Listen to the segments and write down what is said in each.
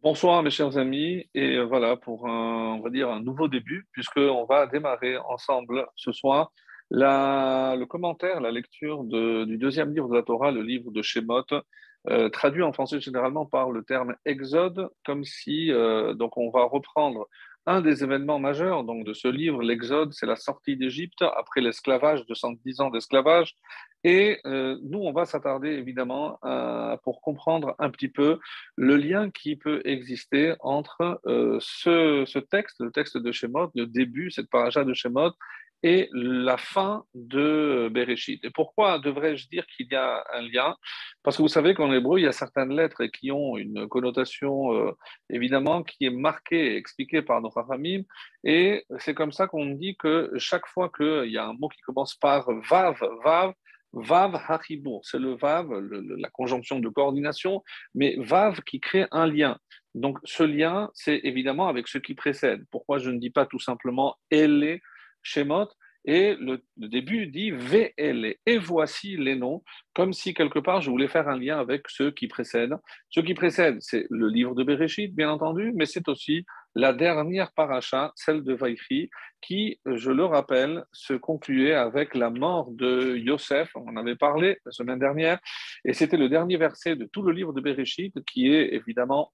Bonsoir mes chers amis et voilà pour un, on va dire un nouveau début puisqu'on va démarrer ensemble ce soir la, le commentaire, la lecture de, du deuxième livre de la Torah, le livre de Shemot, euh, traduit en français généralement par le terme Exode, comme si euh, donc on va reprendre un des événements majeurs donc, de ce livre, l'Exode, c'est la sortie d'Égypte après l'esclavage, 210 ans d'esclavage. Et euh, nous, on va s'attarder évidemment pour comprendre un petit peu le lien qui peut exister entre euh, ce, texte, le texte de Shemot, le début, cette paracha de Shemot, et la fin de Bereshit. Et pourquoi devrais-je dire qu'il y a un lien? Parce que vous savez qu'en hébreu, il y a certaines lettres qui ont une connotation, euh, évidemment, qui est marquée et expliquée par nos familles. Et c'est comme ça qu'on dit que chaque fois qu'il y a un mot qui commence par vav, vav, Vav Haribour, c'est le Vav, la conjonction de coordination, mais Vav qui crée un lien. Donc ce lien, c'est évidemment avec ce qui précède. Pourquoi je ne dis pas tout simplement Elle Shemot, et le, début dit VL, et voici les noms, comme si quelque part je voulais faire un lien avec ceux qui précèdent. Ceux qui précèdent, c'est le livre de Bereshit, bien entendu, mais c'est aussi la dernière paracha, celle de Vaïchi, qui, je le rappelle, se concluait avec la mort de Yosef, on en avait parlé la semaine dernière, et c'était le dernier verset de tout le livre de Bereshit, qui est évidemment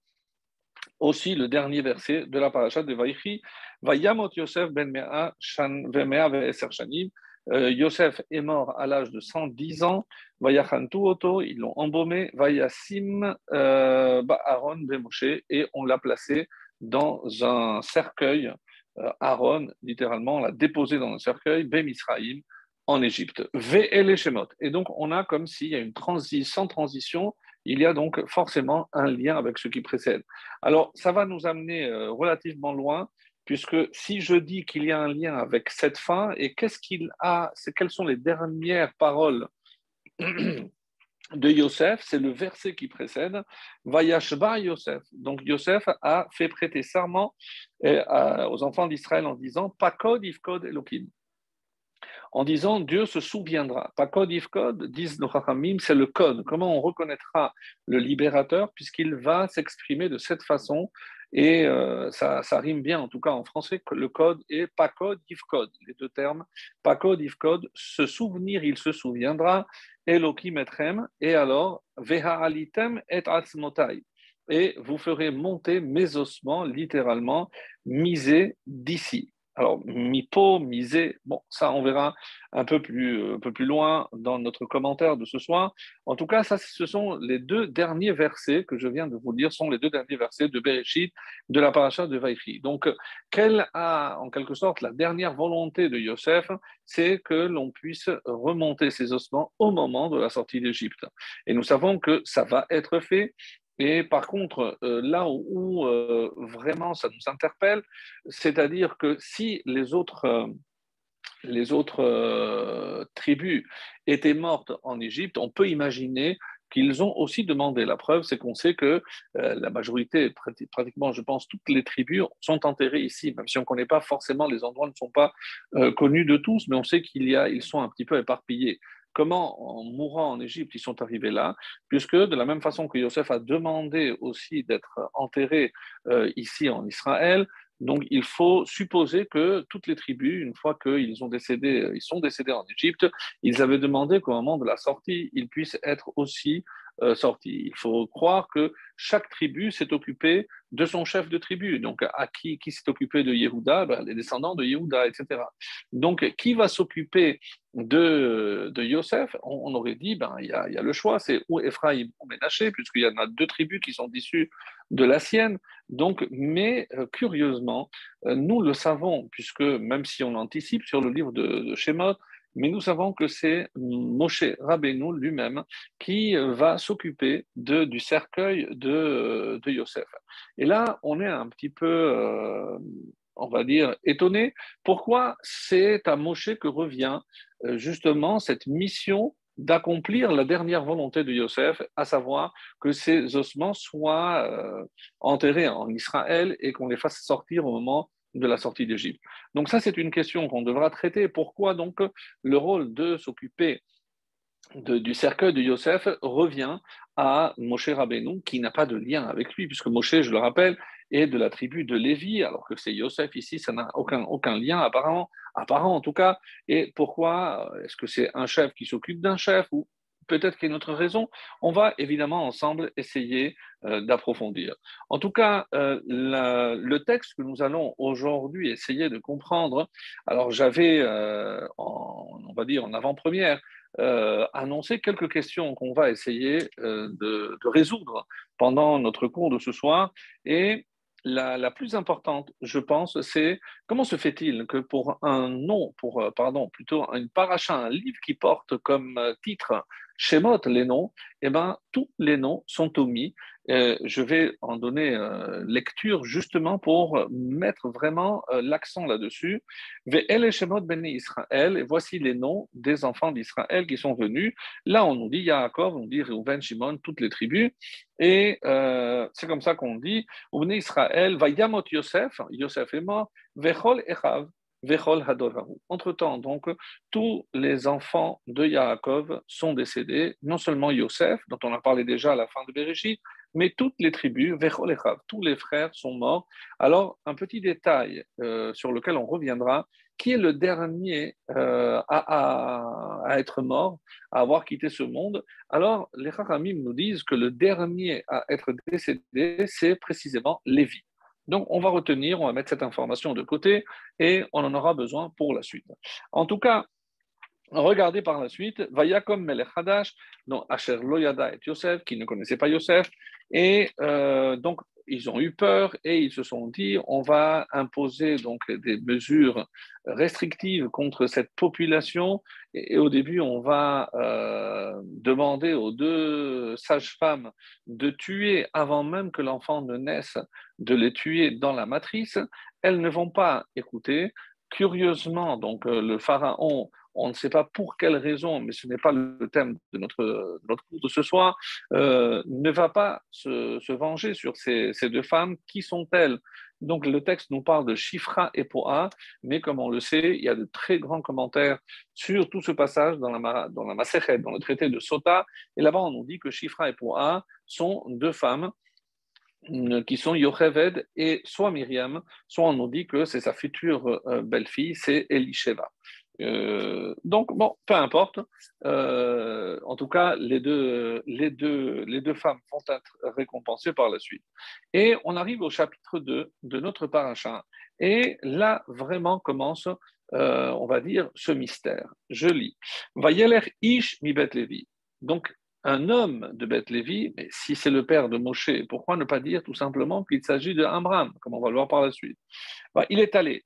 aussi le dernier verset de la paracha de Vaïchi. Vayamot Yosef ben Mea Shanim. Euh, Yosef est mort à l'âge de 110 ans. Vayachantu Oto, ils l'ont embaumé. Vayasim euh, Aaron ben Moshe, et on l'a placé dans un cercueil. Euh, Aaron, littéralement, l'a déposé dans un cercueil, Ben Israël, en Égypte. Ve Shemot. Et donc, on a comme s'il y a une transition, sans transition, il y a donc forcément un lien avec ce qui précède. Alors, ça va nous amener euh, relativement loin, puisque si je dis qu'il y a un lien avec cette fin, et qu'est-ce qu'il a, quelles sont les dernières paroles de Yosef, c'est le verset qui précède, Vayashba Yosef. Donc Yosef a fait prêter serment euh, aux enfants d'Israël en disant Pakod Ifkod Elohim en disant Dieu se souviendra. Pas code if code, disent nos Chachamim, c'est le code. Comment on reconnaîtra le libérateur puisqu'il va s'exprimer de cette façon et euh, ça, rime bien, en tout cas en français, le code est pas code, if code, les deux termes. Pas code, if code, se souvenir, il se souviendra. Elohim etrem, et alors, veha alitem et atzmotai. Et vous ferez monter mes ossements, littéralement, misés d'ici. Alors, mipo, misé, bon, ça, on verra un peu, plus, euh, un peu plus loin dans notre commentaire de ce soir. En tout cas, ça, ce sont les deux derniers versets que je viens de vous dire, sont les deux derniers versets de Bereshit, de la paracha de Vaïchi. Donc, quelle a, en quelque sorte, la dernière volonté de Yosef C'est que l'on puisse remonter ses ossements au moment de la sortie d'Égypte. Et nous savons que ça va être fait et par contre, euh, là où, euh, vraiment ça nous interpelle, c'est-à-dire que si les autres, euh, tribus étaient mortes en Égypte, on peut imaginer qu'ils ont aussi demandé. La preuve, c'est qu'on sait que la majorité, pratiquement, je pense, toutes les tribus sont enterrées ici, même si on ne connaît pas forcément, les endroits ne sont pas connus de tous, mais on sait qu'ils ils sont un petit peu éparpillés comment, en mourant en Égypte, ils sont arrivés là, puisque de la même façon que Yosef a demandé aussi d'être enterré euh, ici en Israël, donc il faut supposer que toutes les tribus, une fois qu'ils ont décédé, ils sont décédés en Égypte, ils avaient demandé qu'au moment de la sortie, ils puissent être aussi euh, sorti. Il faut croire que chaque tribu s'est occupée de son chef de tribu. Donc, à qui, qui s'est occupé de Yehuda? Ben, Les descendants de Yehuda, etc. Donc, qui va s'occuper de, de Yosef? On, aurait dit, ben, il y, a, y a le choix, c'est ou Ephraim ou Ménaché, puisqu'il y en a deux tribus qui sont issues de la sienne. Donc, mais euh, curieusement, euh, nous le savons, puisque même si on anticipe sur le livre de, de mais nous savons que c'est Moshe Rabbeinu lui-même qui va s'occuper du cercueil de, de, Yosef. Et là, on est un petit peu, euh, on va dire, étonné. Pourquoi c'est à Moshe que revient euh, justement cette mission d'accomplir la dernière volonté de Yosef, à savoir que ses ossements soient euh, enterrés en Israël et qu'on les fasse sortir au moment de la sortie d'Égypte. Donc ça, c'est une question qu'on devra traiter. Pourquoi donc le rôle de s'occuper du cercueil de Yosef revient à Moshe Rabbeinu, qui n'a pas de lien avec lui, puisque Moshe, je le rappelle, est de la tribu de Lévi, alors que c'est Yosef ici, ça n'a aucun, lien apparent, apparent en tout cas. Et pourquoi Est-ce que c'est un chef qui s'occupe d'un chef peut-être qu'il y a une autre raison On va évidemment ensemble essayer euh, d'approfondir. En tout cas, euh, le texte que nous allons aujourd'hui essayer de comprendre, alors j'avais, euh, on va dire en avant-première, annoncer quelques questions qu'on va essayer de, résoudre pendant notre cours de ce soir. Et la, plus importante, je pense, c'est comment se fait-il que pour un nom, pour, pardon, plutôt une paracha, un livre qui porte comme titre Shemot, les noms, eh ben, tous les noms sont omis euh, je vais en donner euh, lecture justement pour mettre vraiment euh, l'accent là-dessus. Ben Israël, et voici les noms des enfants d'Israël qui sont venus. Là, on nous dit Yaakov, on dit Reuven, Shimon, toutes les tribus. Et c'est comme ça qu'on dit Israël, Vayamot Yosef, Yosef est mort, Vechol Echav. Entre-temps, donc, tous les enfants de Yaakov sont décédés, non seulement Yosef, dont on a parlé déjà à la fin de Bereshit, mais toutes les tribus, tous les frères sont morts. Alors, un petit détail euh, sur lequel on reviendra, qui est le dernier euh, à, être mort, à avoir quitté ce monde Alors, les Haramim nous disent que le dernier à être décédé, c'est précisément Lévi. Donc, on va retenir, on va mettre cette information de côté et on en aura besoin pour la suite. En tout cas, regardez par la suite, Vayakom Melech Hadash, Asher Loyada et Yosef, qui ne connaissaient pas Yosef, et euh, donc, ils ont eu peur et ils se sont dit on va imposer donc des mesures restrictives contre cette population. Et, au début, on va euh, demander aux deux sages-femmes de tuer avant même que l'enfant ne naisse, de les tuer dans la matrice. Elles ne vont pas écouter. Curieusement, donc euh, le pharaon on ne sait pas pour quelle raison, mais ce n'est pas le thème de notre, notre cours de ce soir, euh, ne va pas se, venger sur ces, deux femmes. Qui sont-elles? Donc le texte nous parle de Shifra et Poa, mais comme on le sait, il y a de très grands commentaires sur tout ce passage dans la, dans la dans le traité de Sota. Et là-bas, on nous dit que Shifra et Poa sont deux femmes euh, qui sont Yocheved et soit Myriam, soit on nous dit que c'est sa future euh, belle-fille, c'est Elisheva. Euh, donc, bon, peu importe. Euh, en tout cas, les deux, les, deux, les deux femmes vont être récompensées par la suite. Et on arrive au chapitre 2 de notre paracha. Et là, vraiment commence, euh, on va dire, ce mystère. Je lis. Vayeler Ish mi Bet Levi. Donc, un homme de Beth Lévi, mais si c'est le père de Moshe, pourquoi ne pas dire tout simplement qu'il s'agit de Amram, comme on va le voir par la suite? Bah, Il est allé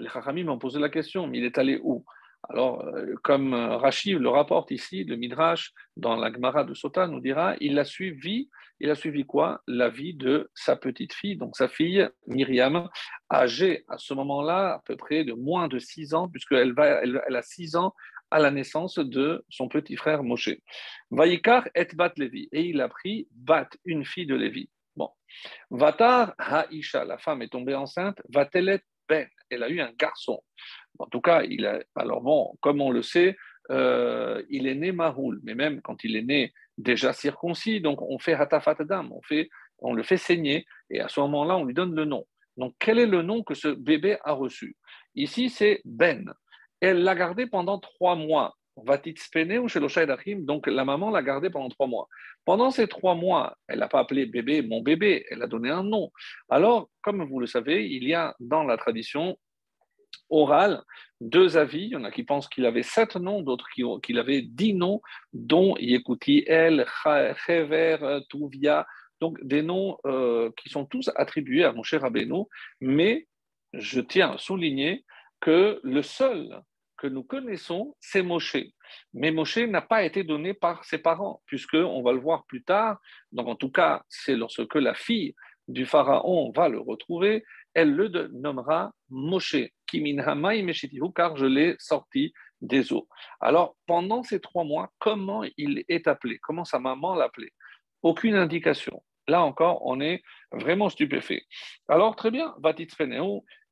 les Chachamim m'ont posé la question, mais il est allé où? Alors, euh, comme euh, Rachiv le rapporte ici, le Midrash, dans la Gemara de Sota, nous dira, il a suivi, il a suivi quoi? La vie de sa petite fille, donc sa fille Myriam, âgée à ce moment-là à peu près de moins de 6 ans, puisqu'elle va, elle, a 6 ans à la naissance de son petit frère Moshe. Vaikar et Bat Levi, et il a pris Bat, une fille de Lévi. Bon. Vatar Haisha, la femme est tombée enceinte, Vatelet ben, elle a eu un garçon. En tout cas, il a, alors bon, comme on le sait, euh, il est né Mahoul, mais même quand il est né déjà circoncis, donc on fait Hatafatadam, on, fait, on le fait saigner, et à ce moment-là, on lui donne le nom. Donc, quel est le nom que ce bébé a reçu? Ici, c'est Ben. Elle l'a gardé pendant trois mois. Ou chez donc la maman l'a gardé pendant trois mois. Pendant ces trois mois, elle n'a pas appelé bébé mon bébé, elle a donné un nom. Alors, comme vous le savez, il y a dans la tradition orale deux avis. Il y en a qui pensent qu'il avait sept noms, d'autres qu'il avait dix noms, dont Yekuti El, Chever, Tuvia, donc des noms euh, qui sont tous attribués à mon cher Rabbeinu, mais je tiens à souligner que le seul que nous connaissons, c'est Moshe. Mais Moshe n'a pas été donné par ses parents, puisque on va le voir plus tard. Donc en tout cas, c'est lorsque la fille du pharaon va le retrouver, elle le nommera Moshe, car je l'ai sorti des eaux. Alors pendant ces trois mois, comment il est appelé? Comment sa maman l'appelait? Aucune indication. Là encore, on est vraiment stupéfait. Alors très bien,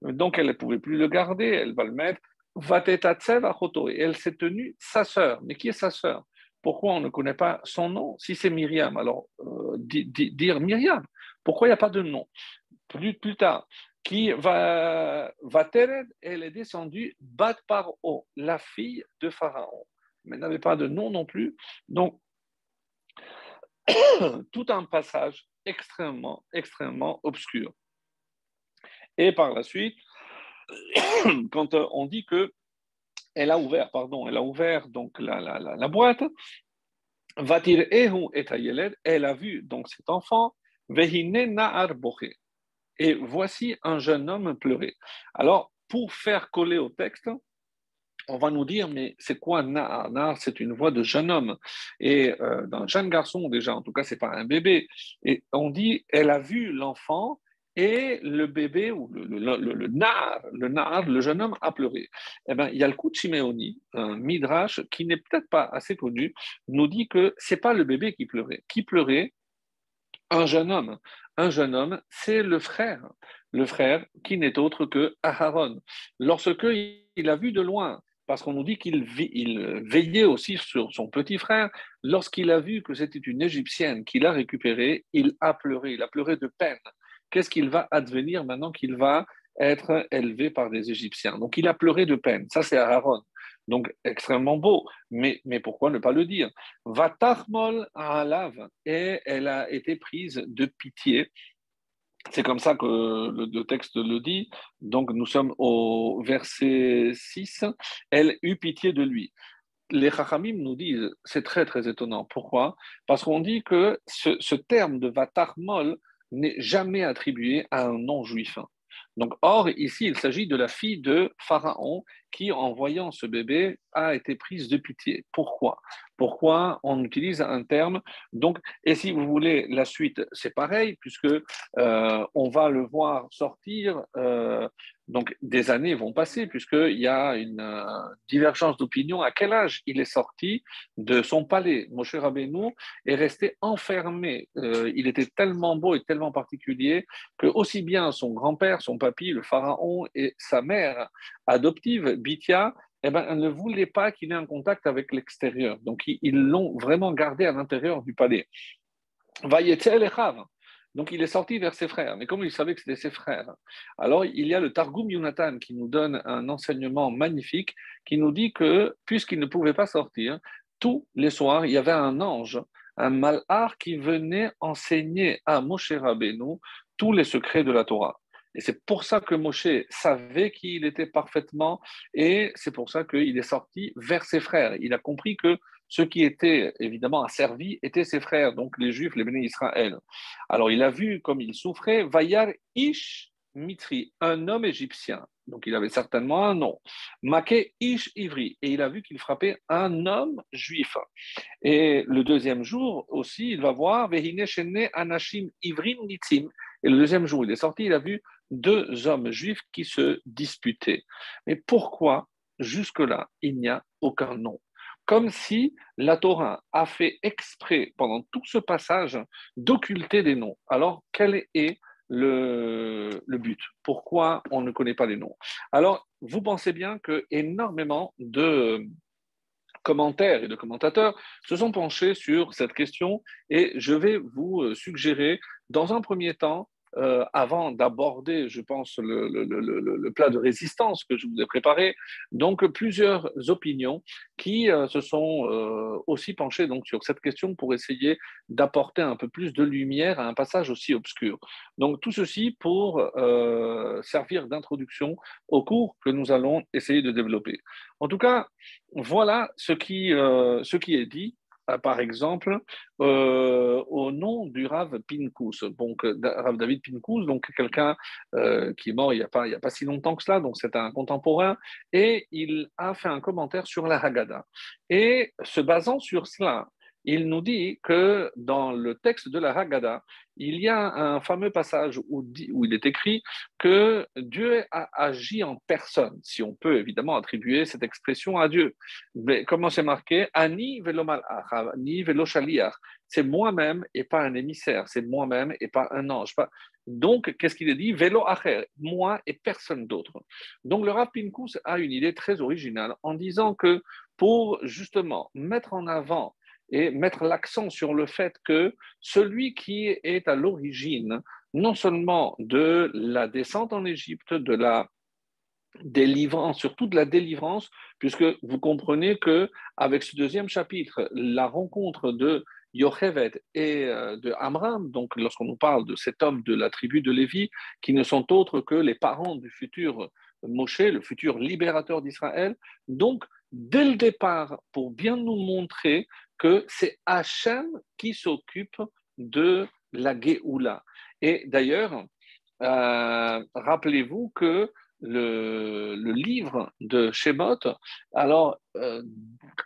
donc elle ne pouvait plus le garder, elle va le mettre et elle s'est tenue sa sœur. Mais qui est sa sœur? Pourquoi on ne connaît pas son nom? Si c'est Myriam, alors euh, dire Myriam. Pourquoi il n'y a pas de nom? Plus, tard, qui va, va elle est descendue Bat Paro, la fille de Pharaon. Mais n'avait pas de nom non plus. Donc, tout un passage extrêmement, extrêmement obscur. Et par la suite, quand on dit que elle a ouvert, pardon, elle a ouvert donc la, la, la, boîte, Vatir et elle a vu donc cet enfant, et voici un jeune homme pleurer. Alors, pour faire coller au texte, on va nous dire, mais c'est quoi Na'ar? Na'ar, c'est une voix de jeune homme. Et euh, d'un jeune garçon, déjà, en tout cas, c'est pas un bébé. Et on dit, elle a vu l'enfant et le bébé, ou le, le, le, le le le jeune homme, a pleuré. Eh bien, il y un midrash qui n'est peut-être pas assez connu, nous dit que c'est pas le bébé qui pleurait. Qui pleurait? Un jeune homme. Un jeune homme, c'est le frère. Le frère qui n'est autre que Aharon. Lorsque il a vu de loin parce qu'on nous dit qu'il veillait aussi sur son petit frère. Lorsqu'il a vu que c'était une Égyptienne qu'il a récupérée, il a pleuré, il a pleuré de peine. Qu'est-ce qu'il va advenir maintenant qu'il va être élevé par des Égyptiens? Donc il a pleuré de peine. Ça, c'est Aaron. Donc extrêmement beau. Mais, mais pourquoi ne pas le dire? Vatachmol alav. Et elle a été prise de pitié c'est comme ça que le, texte le dit. Donc nous sommes au verset 6. Elle eut pitié de lui. Les Chachamim nous disent, c'est très très étonnant. Pourquoi? Parce qu'on dit que ce, terme de Vatarmol n'est jamais attribué à un non-juif. Donc, or, ici, il s'agit de la fille de Pharaon qui, en voyant ce bébé, a été prise de pitié. Pourquoi? Pourquoi on utilise un terme? Donc, et si vous voulez la suite, c'est pareil, puisque euh, on va le voir sortir. Euh, donc, des années vont passer, puisqu'il y a une euh, divergence d'opinion. À quel âge il est sorti de son palais? Moshe Rabbeinu est resté enfermé. il était tellement beau et tellement particulier que aussi bien son grand-père, son papy, le pharaon et sa mère adoptive, Bithia, eh ben, ne voulait pas qu'il ait un contact avec l'extérieur. Donc, ils l'ont vraiment gardé à l'intérieur du palais. Donc, il est sorti vers ses frères. Mais comme il savait que c'était ses frères Alors, il y a le Targum Yonatan qui nous donne un enseignement magnifique qui nous dit que, puisqu'il ne pouvait pas sortir, tous les soirs, il y avait un ange, un malhar qui venait enseigner à Moshe Rabbeinu tous les secrets de la Torah. Et c'est pour ça que Moshe savait qui il était parfaitement, et c'est pour ça qu'il est sorti vers ses frères. Il a compris que ceux qui étaient évidemment asservis étaient ses frères, donc les Juifs, les bénis Israël. Alors il a vu comme il souffrait, Vayar Ish Mitri, un homme égyptien. Donc il avait certainement un nom. Make Ish Ivri, et il a vu qu'il frappait un homme juif. Et le deuxième jour aussi, il va voir Vehine Shene Anashim Ivrim Nitzim. Et le deuxième jour, il est sorti, il a vu deux hommes juifs qui se disputaient. Mais pourquoi, jusque-là, il n'y a aucun nom? Comme si la Torah a fait exprès, pendant tout ce passage, d'occulter des noms. Alors, quel est le, le, but? Pourquoi on ne connaît pas les noms? Alors, vous pensez bien que énormément de commentaires et de commentateurs se sont penchés sur cette question et je vais vous suggérer, dans un premier temps, euh, avant d'aborder, je pense, le, plat de résistance que je vous ai préparé. Donc, plusieurs opinions qui euh, se sont euh, aussi penchées donc, sur cette question pour essayer d'apporter un peu plus de lumière à un passage aussi obscur. Donc, tout ceci pour servir d'introduction au cours que nous allons essayer de développer. En tout cas, voilà ce qui, est dit par exemple, euh, au nom du Rav Pincus, donc euh, Rav David Pincus, donc quelqu'un qui est mort il n'y a, a pas si longtemps que cela, donc c'est un contemporain, et il a fait un commentaire sur la Haggadah. Et se basant sur cela, il nous dit que dans le texte de la Haggadah, il y a un fameux passage où, il est écrit que Dieu a agi en personne, si on peut évidemment attribuer cette expression à Dieu. Mais comment c'est marqué? Ani ani C'est moi-même et pas un émissaire, c'est moi-même et pas un ange. Donc, qu'est-ce qu'il est dit? Velo acher, moi et personne d'autre. Donc, le Rav Pinkus a une idée très originale en disant que pour justement mettre en avant et mettre l'accent sur le fait que celui qui est à l'origine non seulement de la descente en Égypte, de la délivrance, surtout de la délivrance, puisque vous comprenez que avec ce deuxième chapitre, la rencontre de Yochevet et euh, de Amram, donc lorsqu'on nous parle de cet homme de la tribu de Lévi, qui ne sont autres que les parents du futur Moshe, le futur libérateur d'Israël. Donc, dès le départ, pour bien nous montrer que c'est Hachem qui s'occupe de la Géoula. Et d'ailleurs, euh, rappelez-vous que le, livre de Shemot, alors, euh,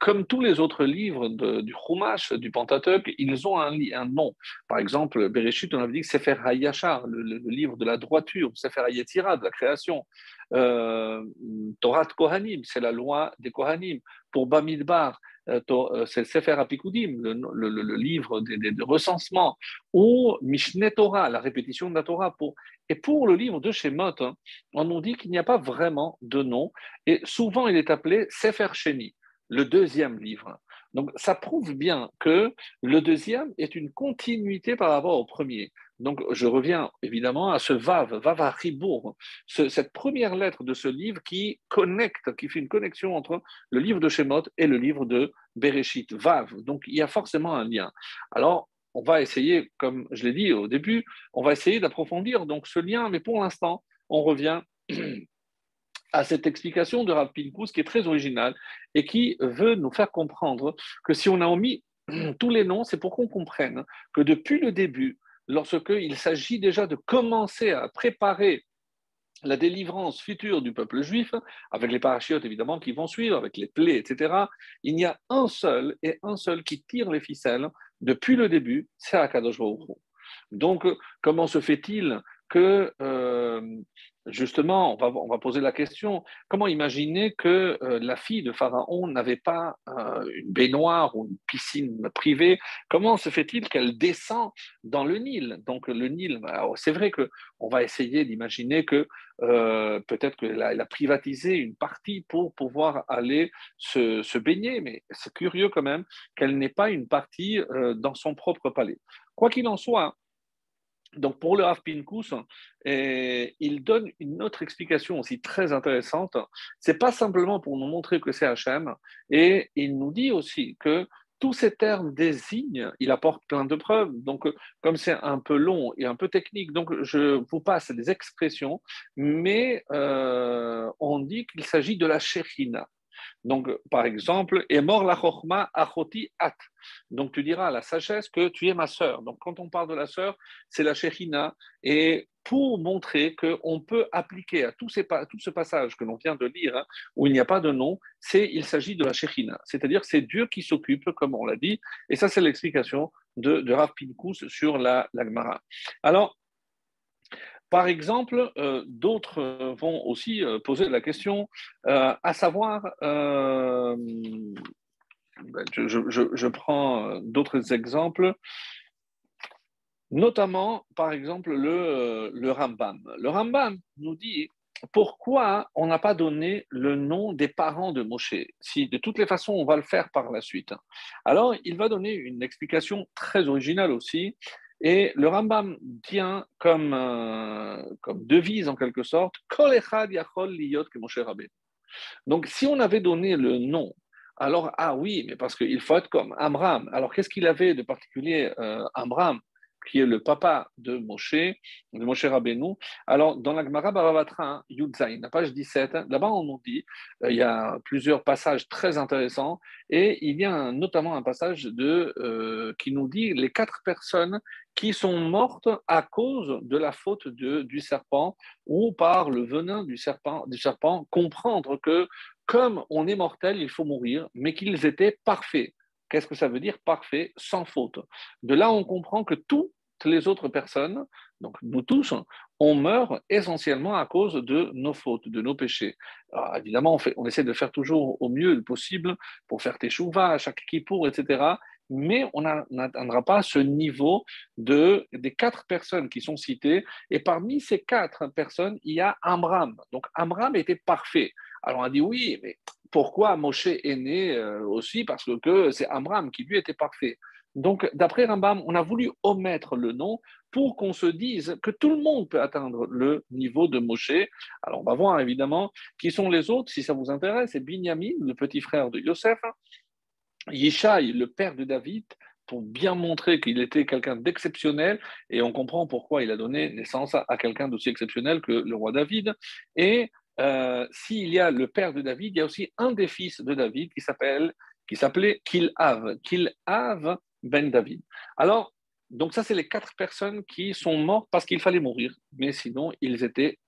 comme tous les autres livres du Chumash, du Pentateuch, ils ont un, nom. Par exemple, Bereshit, on avait dit Sefer HaYashar, le, le, livre de la droiture, Sefer HaYetzira, de la création. Euh, Torah Kohanim, c'est la loi des Kohanim. Pour Bamidbar, euh, euh, c'est Sefer Apikudim, le, livre des, des, recensements, ou Mishneh Torah, la répétition de la Torah. Et pour le livre de Shemot, hein, on nous dit qu'il n'y a pas vraiment de nom, et souvent il est appelé Sefer Sheni, le deuxième livre. Donc ça prouve bien que le deuxième est une continuité par rapport au premier. Donc, je reviens évidemment à ce Vav, Vav cette première lettre de ce livre qui connecte, qui fait une connexion entre le livre de Shemot et le livre de Bereshit, Vav. Donc, il y a forcément un lien. Alors, on va essayer, comme je l'ai dit au début, on va essayer d'approfondir donc ce lien, mais pour l'instant, on revient à cette explication de Rav Pinkus qui est très originale et qui veut nous faire comprendre que si on a omis tous les noms, c'est pour qu'on comprenne que depuis le début, lorsqu'il s'agit déjà de commencer à préparer la délivrance future du peuple juif, avec les parachutes évidemment qui vont suivre, avec les plaies, etc., il y a un seul et un seul qui tire les ficelles depuis le début, c'est Akadosh Baruch Donc, comment se fait-il euh, justement, on va, poser la question, comment imaginer que euh, la fille de Pharaon n'avait pas euh, une baignoire ou une piscine privée? Comment se fait-il qu'elle descend dans le Nil? Donc le Nil, bah, c'est vrai qu'on va essayer d'imaginer que peut-être qu'elle a, privatisé une partie pour pouvoir aller se, se baigner, mais c'est curieux quand même qu'elle n'ait pas une partie dans son propre palais. Quoi qu'il en soit, donc pour le Rav Pinkus, il donne une autre explication aussi très intéressante. C'est pas simplement pour nous montrer que c'est Hachem, et il nous dit aussi que tous ces termes désignent, il apporte plein de preuves. Donc, comme c'est un peu long et un peu technique, donc je vous passe des expressions, mais euh, on dit qu'il s'agit de la Shechina. Donc, par exemple, et mort la chorma achoti at. Donc, tu diras à la sagesse que tu es ma sœur. Donc, quand on parle de la sœur, c'est la shechina. Et pour montrer qu'on peut appliquer à tout, ce passage que l'on vient de lire, hein, où il n'y a pas de nom, c'est il s'agit de la shechina. C'est-à-dire c'est Dieu qui s'occupe, comme on l'a dit. Et ça, c'est l'explication de, de Rav Pinkus sur la, la Gemara. Alors, par exemple, euh, d'autres euh, vont aussi euh, poser la question, à savoir, ben, je, prends d'autres exemples, notamment, par exemple, le, le Rambam. Le Rambam nous dit pourquoi on n'a pas donné le nom des parents de Moshe, si de toutes les façons on va le faire par la suite. Alors, il va donner une explication très originale aussi, et le Rambam tient comme, euh, devise en quelque sorte, Donc si on avait donné le nom, alors ah oui, mais parce qu'il faut être comme Amram. Alors qu'est-ce qu'il avait de particulier euh, Amram? Qui est le papa de Moshe, de Moshe Rabbeinu. Alors, dans la Gemara Baravatra, Yudzaïn, la page 17, hein, là-bas, on nous dit, euh, il y a plusieurs passages très intéressants, et il y a notamment un passage euh, qui nous dit les quatre personnes qui sont mortes à cause de la faute du serpent, ou par le venin du serpent, du serpent, comprendre que comme on est mortel, il faut mourir, mais qu'ils étaient parfaits. Qu'est-ce que ça veut dire parfait, sans faute? De là, on comprend que toutes les autres personnes, donc nous tous, on meurt essentiellement à cause de nos fautes, de nos péchés. évidemment, on, essaie de faire toujours au mieux possible pour faire tes chouvas, chaque kippour, etc. Mais on n'atteindra pas ce niveau de, des quatre personnes qui sont citées. Et parmi ces quatre personnes, il y a Amram. Donc Amram était parfait. Alors on a dit oui, mais pourquoi Moshe est né euh, aussi? Parce que c'est Amram qui lui était parfait. Donc, d'après Rambam, on a voulu omettre le nom pour qu'on se dise que tout le monde peut atteindre le niveau de Moshe. Alors, on va voir évidemment qui sont les autres, si ça vous intéresse. C'est Binyamin, le petit frère de Yosef, Yishai, le père de David, pour bien montrer qu'il était quelqu'un d'exceptionnel, et on comprend pourquoi il a donné naissance à, quelqu'un d'aussi exceptionnel que le roi David. Et euh, s'il y a le père de David, il y a aussi un des fils de David qui s'appelle qui s'appelait Kilhav, Kilhav ben David. Alors, donc ça, c'est les quatre personnes qui sont mortes parce qu'il fallait mourir, mais sinon, ils étaient,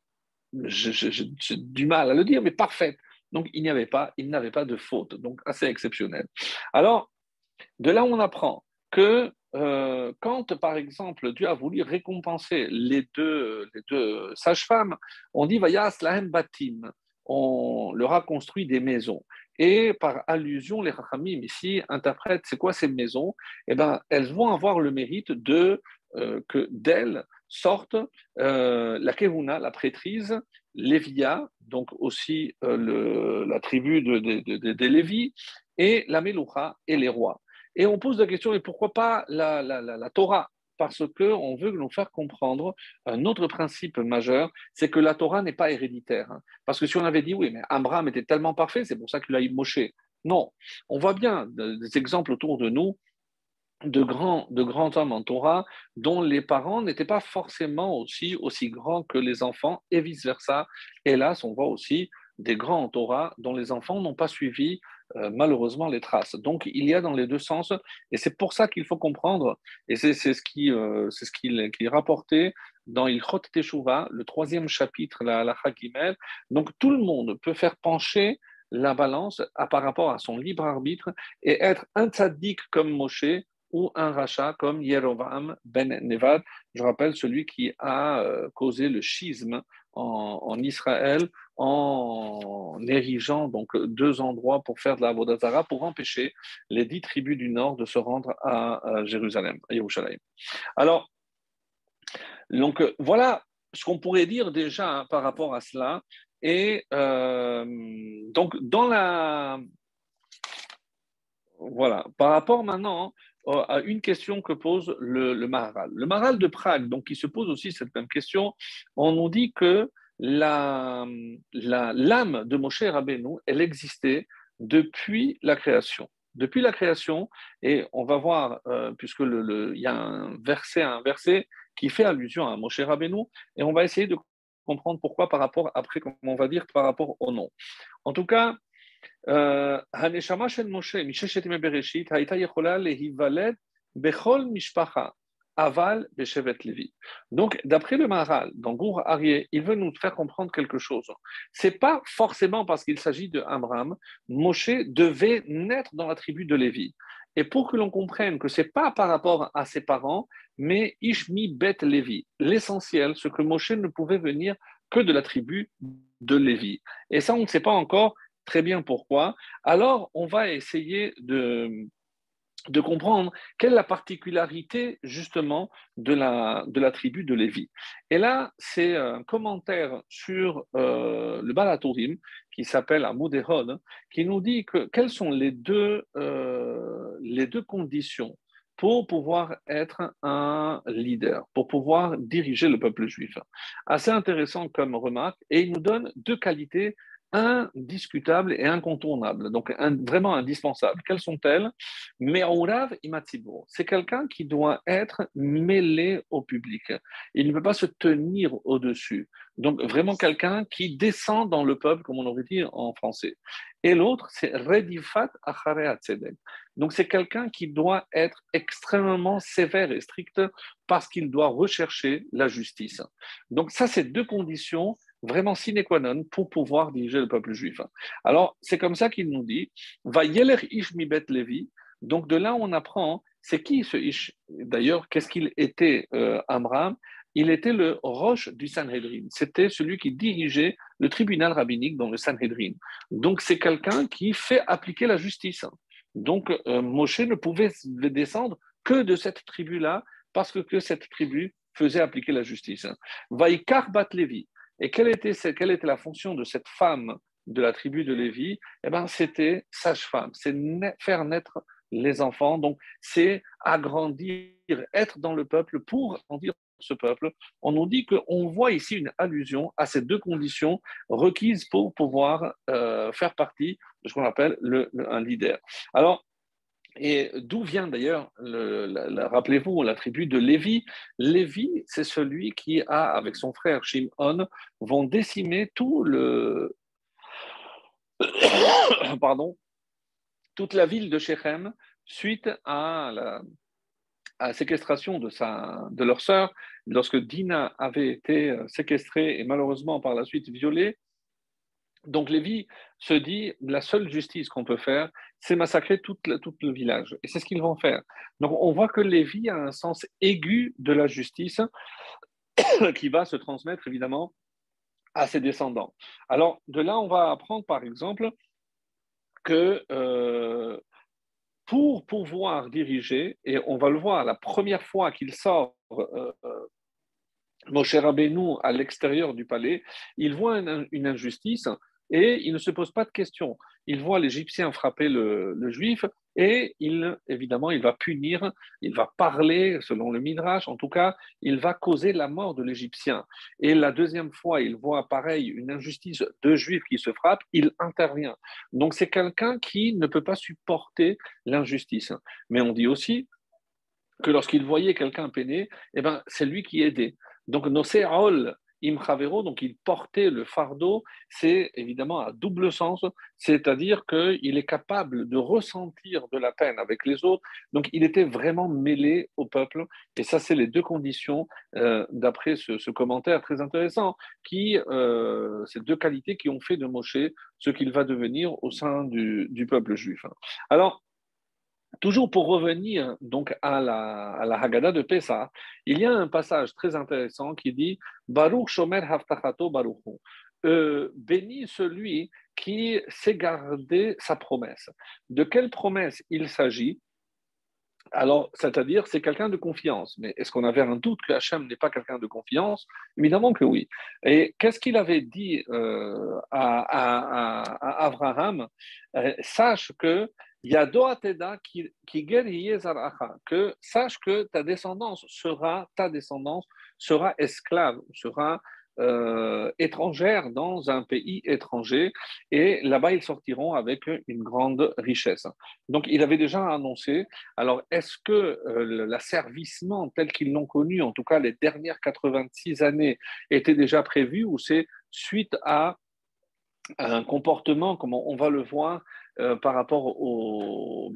j'ai du mal à le dire, mais parfaites. Donc, il n'y avait pas, il n'avait pas de faute, donc assez exceptionnel. Alors, de là, on apprend que euh, quand, par exemple, Dieu a voulu récompenser les deux, sages-femmes, on dit Vayas lahem batim, on leur a construit des maisons. Et par allusion, les Rachamim ici interprètent c'est quoi ces maisons? Eh bien, elles vont avoir le mérite de euh, que d'elles sortent euh, la Kehuna, la prêtrise, Lévia, donc aussi la tribu des Lévis, et la Meloucha et les rois. Et on pose la question, et pourquoi pas la, Torah? Parce qu'on veut nous faire comprendre un autre principe majeur, c'est que la Torah n'est pas héréditaire. Parce que si on avait dit, oui, mais Abraham était tellement parfait, c'est pour ça qu'il a eu Moshe. Non, on voit bien des exemples autour de nous de grands, de grands hommes en Torah dont les parents n'étaient pas forcément aussi, aussi grands que les enfants et vice-versa. Hélas, on voit aussi des grands en Torah dont les enfants n'ont pas suivi euh, malheureusement les traces. Donc il y a dans les deux sens, et c'est pour ça qu'il faut comprendre, et c'est ce qui, euh, c'est ce qu'il rapporté dans Ilchot Teshuvah, le troisième chapitre, la, la Donc tout le monde peut faire pencher la balance par rapport à son libre arbitre et être un tzaddik comme Moshe ou un rachat comme Yerovam ben Nevad. Je rappelle celui qui a euh, causé le schisme en, Israël en érigeant donc deux endroits pour faire de la Vodazara pour empêcher les dix tribus du nord de se rendre à, Jérusalem, à Yerushalayim. Alors, donc voilà ce qu'on pourrait dire déjà hein, par rapport à cela. Et euh, donc dans la voilà, par rapport maintenant euh, à une question que pose le, le Maharal. Le Maharal de Prague, donc, qui se pose aussi cette même question, on nous dit que l'âme la, hum, de Moshe Rabbeinu, elle existait depuis la création. Depuis la création, et on va voir, euh, puisque il y a un verset, un verset qui fait allusion à Moshe Rabbeinu, et on va essayer de comprendre pourquoi par rapport, après, comme on va dire, par rapport au nom. En tout cas, euh, Haneshama Moshe, Bereshit, Haïta Yechola Bechol Mishpacha, aval Beshevet Levi. Donc, d'après le Maharal, dans Gour Arié, il veut nous faire comprendre quelque chose. C'est pas forcément parce qu'il s'agit de Amram, Moshe devait naître dans la tribu de Lévi. Et pour que l'on comprenne que c'est pas par rapport à ses parents, mais Ishmi Bet Lévi. L'essentiel, ce que Moshe ne pouvait venir que de la tribu de Lévi. Et ça, on ne sait pas encore très bien pourquoi. Alors, on va essayer de, de comprendre quelle est la particularité justement de la, tribu de Lévi. Et là, c'est un commentaire sur euh, le Balatourim qui s'appelle Amoudérod, qui nous dit que quelles sont les deux, euh, les deux conditions pour pouvoir être un leader, pour pouvoir diriger le peuple juif. Assez intéressant comme remarque, et il nous donne deux qualités indiscutables et incontournables, donc vraiment indispensables. Quelles sont-elles? Me'ourav imatibur. C'est quelqu'un qui doit être mêlé au public. Il ne peut pas se tenir au-dessus. Donc vraiment quelqu'un qui descend dans le peuple, comme on aurait dit en français. Et l'autre, c'est redifat acharei Donc c'est quelqu'un qui doit être extrêmement sévère et strict parce qu'il doit rechercher la justice. Donc ça, c'est deux conditions vraiment sine qua non pour pouvoir diriger le peuple juif. Alors, c'est comme ça qu'il nous dit Va yeler ish mi bet Levi. Donc, de là, on apprend c'est qui ce ish? D'ailleurs, qu'est-ce qu'il était, euh, Amram? Il était le roche du Sanhedrin. C'était celui qui dirigeait le tribunal rabbinique dans le Sanhedrin. Donc, c'est quelqu'un qui fait appliquer la justice. Donc, euh, Moshe ne pouvait descendre que de cette tribu-là, parce que, que cette tribu faisait appliquer la justice. Vaikar bat Levi. Et quelle était, la fonction de cette femme de la tribu de Lévi, eh ben, c'était sage-femme, c'est faire naître les enfants, donc c'est agrandir, être dans le peuple pour agrandir ce peuple. On nous dit qu'on voit ici une allusion à ces deux conditions requises pour pouvoir euh, faire partie de ce qu'on appelle le, un leader. Alors, et d'où vient d'ailleurs, rappelez-vous, la tribu de Lévi Lévi, c'est celui qui a, avec son frère Shimon, vont décimer toute la ville de Shechem suite à la, séquestration de, de leur sœur, lorsque Dina avait été séquestrée et malheureusement par la suite violée. Donc Lévi se dit, la seule justice qu'on peut faire, c'est massacrer tout, le village. Et c'est ce qu'ils vont faire. Donc on voit que Lévi a un sens aigu de la justice qui va se transmettre évidemment à ses descendants. Alors de là, on va apprendre par exemple que euh, pour pouvoir diriger, et on va le voir la première fois qu'il sort euh Moshe Rabbeinu à l'extérieur du palais, il voit une injustice et il ne se pose pas de questions. Il voit l'Égyptien frapper le, Juif et il, évidemment, il va punir, il va parler, selon le Midrash, en tout cas, il va causer la mort de l'Égyptien. Et la deuxième fois, il voit pareil une injustice de Juifs qui se frappent, il intervient. Donc c'est quelqu'un qui ne peut pas supporter l'injustice. Mais on dit aussi que lorsqu'il voyait quelqu'un peiner, eh ben, c'est lui qui aidait. Donc, nos Imchavero, donc il portait le fardeau, c'est évidemment à double sens, c'est-à-dire qu'il est capable de ressentir de la peine avec les autres, donc il était vraiment mêlé au peuple, et ça c'est les deux conditions, euh, d'après ce, commentaire très intéressant, qui, euh, ces deux qualités qui ont fait de Moshe ce qu'il va devenir au sein du, du peuple juif. Alors, Toujours pour revenir donc à la, à la Haggadah de Pessah, il y a un passage très intéressant qui dit Baruch Shomer Haftachato Baruchu. Euh, béni celui qui sait garder sa promesse. De quelle promesse il s'agit? Alors, c'est-à-dire, c'est quelqu'un de confiance. Mais est-ce qu'on avait un doute que Hachem n'est pas quelqu'un de confiance? Évidemment que oui. Et qu'est-ce qu'il avait dit euh, à, à, Abraham euh, Sache que Yadoateda qui que sache que ta descendance sera, ta descendance sera esclave, sera euh, étrangère dans un pays étranger, et là-bas ils sortiront avec une grande richesse. Donc il avait déjà annoncé. Alors est-ce que euh, l'asservissement tel qu'ils l'ont connu, en tout cas les dernières 86 années, était déjà prévu ou c'est suite à un comportement, comme on va le voir, euh, par rapport aux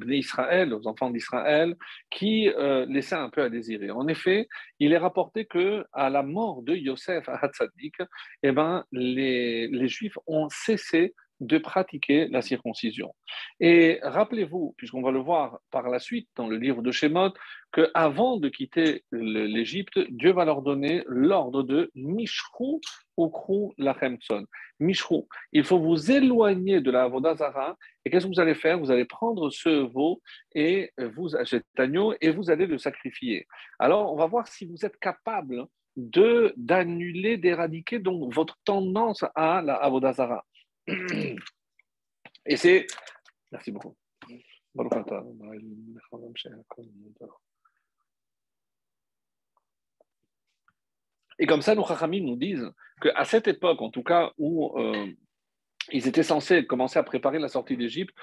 enfants d'Israël, qui euh, laissaient un peu à désirer. En effet, il est rapporté que à la mort de Yosef à Hatzadik, eh ben, les Juifs ont cessé de pratiquer la circoncision. Et rappelez-vous, puisqu'on va le voir par la suite dans le livre de Shemot, qu'avant de quitter l'Égypte, Dieu va leur donner l'ordre de Mishrou ou Krou Lachemson. Mishrou, il faut vous éloigner de la Avodazara. Et qu'est-ce que vous allez faire? Vous allez prendre ce veau et vous, cet agneau, et vous allez le sacrifier. Alors, on va voir si vous êtes capable d'annuler, d'éradiquer donc votre tendance à la Avodazara. Et c'est. Merci beaucoup. Et comme ça, nos Chachamim nous disent qu'à cette époque, en tout cas, où euh, ils étaient censés commencer à préparer la sortie d'Égypte,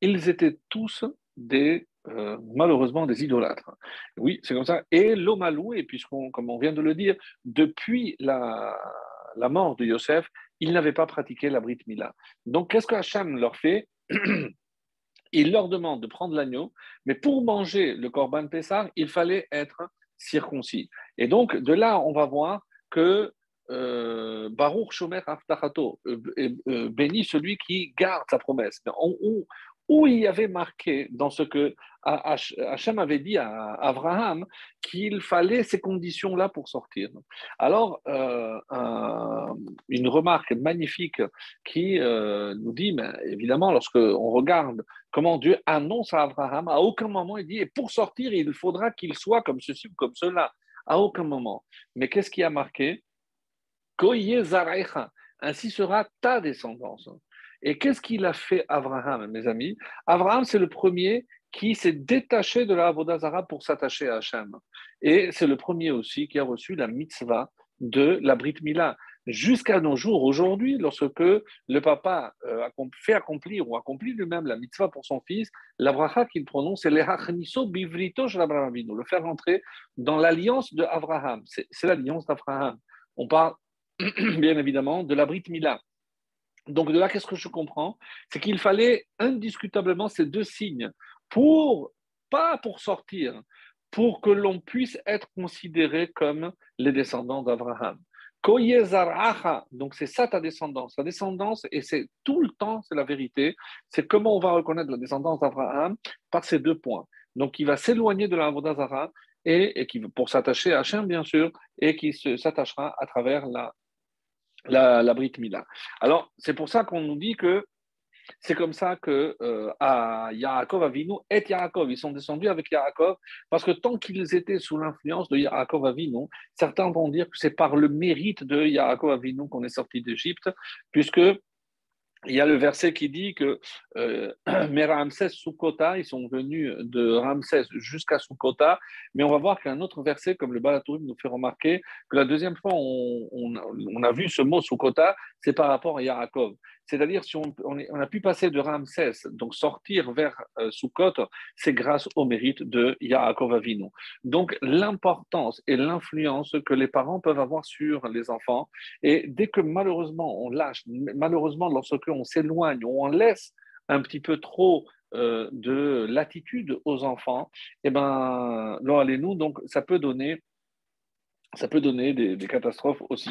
Ils étaient tous des, euh, malheureusement, des idolâtres. Oui, c'est comme ça. Et l'Omalou, et puisqu'on, comme on vient de le dire, depuis la, la mort de Yosef, ils n'avaient pas pratiqué la Brit Mila. Donc, qu'est-ce que Hacham leur fait Il leur demande de prendre l'agneau, mais pour manger le Corban Pessah, il fallait être circoncis. Et donc, de là, on va voir que euh, Baruch Shomer Aftachato, euh, euh, béni celui qui garde sa promesse. Où il y avait marqué dans ce que Hachem avait dit à Abraham qu'il fallait ces conditions-là pour sortir. Alors, euh, une remarque magnifique qui euh, nous dit, mais évidemment, lorsque on regarde comment Dieu annonce à Abraham, à aucun moment il dit, et pour sortir, il faudra qu'il soit comme ceci ou comme cela. À aucun moment. Mais qu'est-ce qui a marqué? Ainsi sera ta descendance. Et qu'est-ce qu'il a fait Abraham, mes amis? Abraham, c'est le premier qui s'est détaché de la Avodazara pour s'attacher à Hachem. Et c'est le premier aussi qui a reçu la mitzvah de la Brit Mila. Jusqu'à nos jours, aujourd'hui, lorsque le papa euh, fait accomplir ou accomplit lui-même la mitzvah pour son fils, la bracha qu'il prononce, c'est l'Ehachniso Bivrito le faire rentrer dans l'alliance de Abraham. C'est l'alliance d'Abraham. On parle bien évidemment de la Brit Mila. Donc de là, qu'est-ce que je comprends? C'est qu'il fallait indiscutablement ces deux signes pour, pas pour sortir, pour que l'on puisse être considéré comme les descendants d'Abraham. Donc c'est ça ta descendance. La descendance, et c'est tout le temps, c'est la vérité, c'est comment on va reconnaître la descendance d'Abraham par ces deux points. Donc il va s'éloigner de la d'Azara et, et qui, pour s'attacher à Hachem, bien sûr, et qui s'attachera à travers la, la, la Brit Mila. Alors c'est pour ça qu'on nous dit que c'est comme ça que euh, Yaakov Avinu et Yaakov, ils sont descendus avec Yaakov, parce que tant qu'ils étaient sous l'influence de Yaakov Avinu, certains vont dire que c'est par le mérite de Yaakov Avinu qu'on est sorti d'Égypte, puisque il y a le verset qui dit que euh, mais Ramsès Soukota, ils sont venus de Ramsès jusqu'à Soukota, mais on va voir qu'un autre verset, comme le Balatourim nous fait remarquer, que la deuxième fois on, a vu ce mot Soukota, c'est par rapport à Yaakov. C'est-à-dire, si on, a pu passer de Ramsès, donc sortir vers euh, Sukkot, c'est grâce au mérite de Yaakov Avinu. Donc, l'importance et l'influence que les parents peuvent avoir sur les enfants, et dès que malheureusement on lâche, malheureusement lorsque on s'éloigne on laisse un petit peu trop euh, de latitude aux enfants, eh ben, allez-nous, donc ça peut donner ça peut donner des, catastrophes aussi.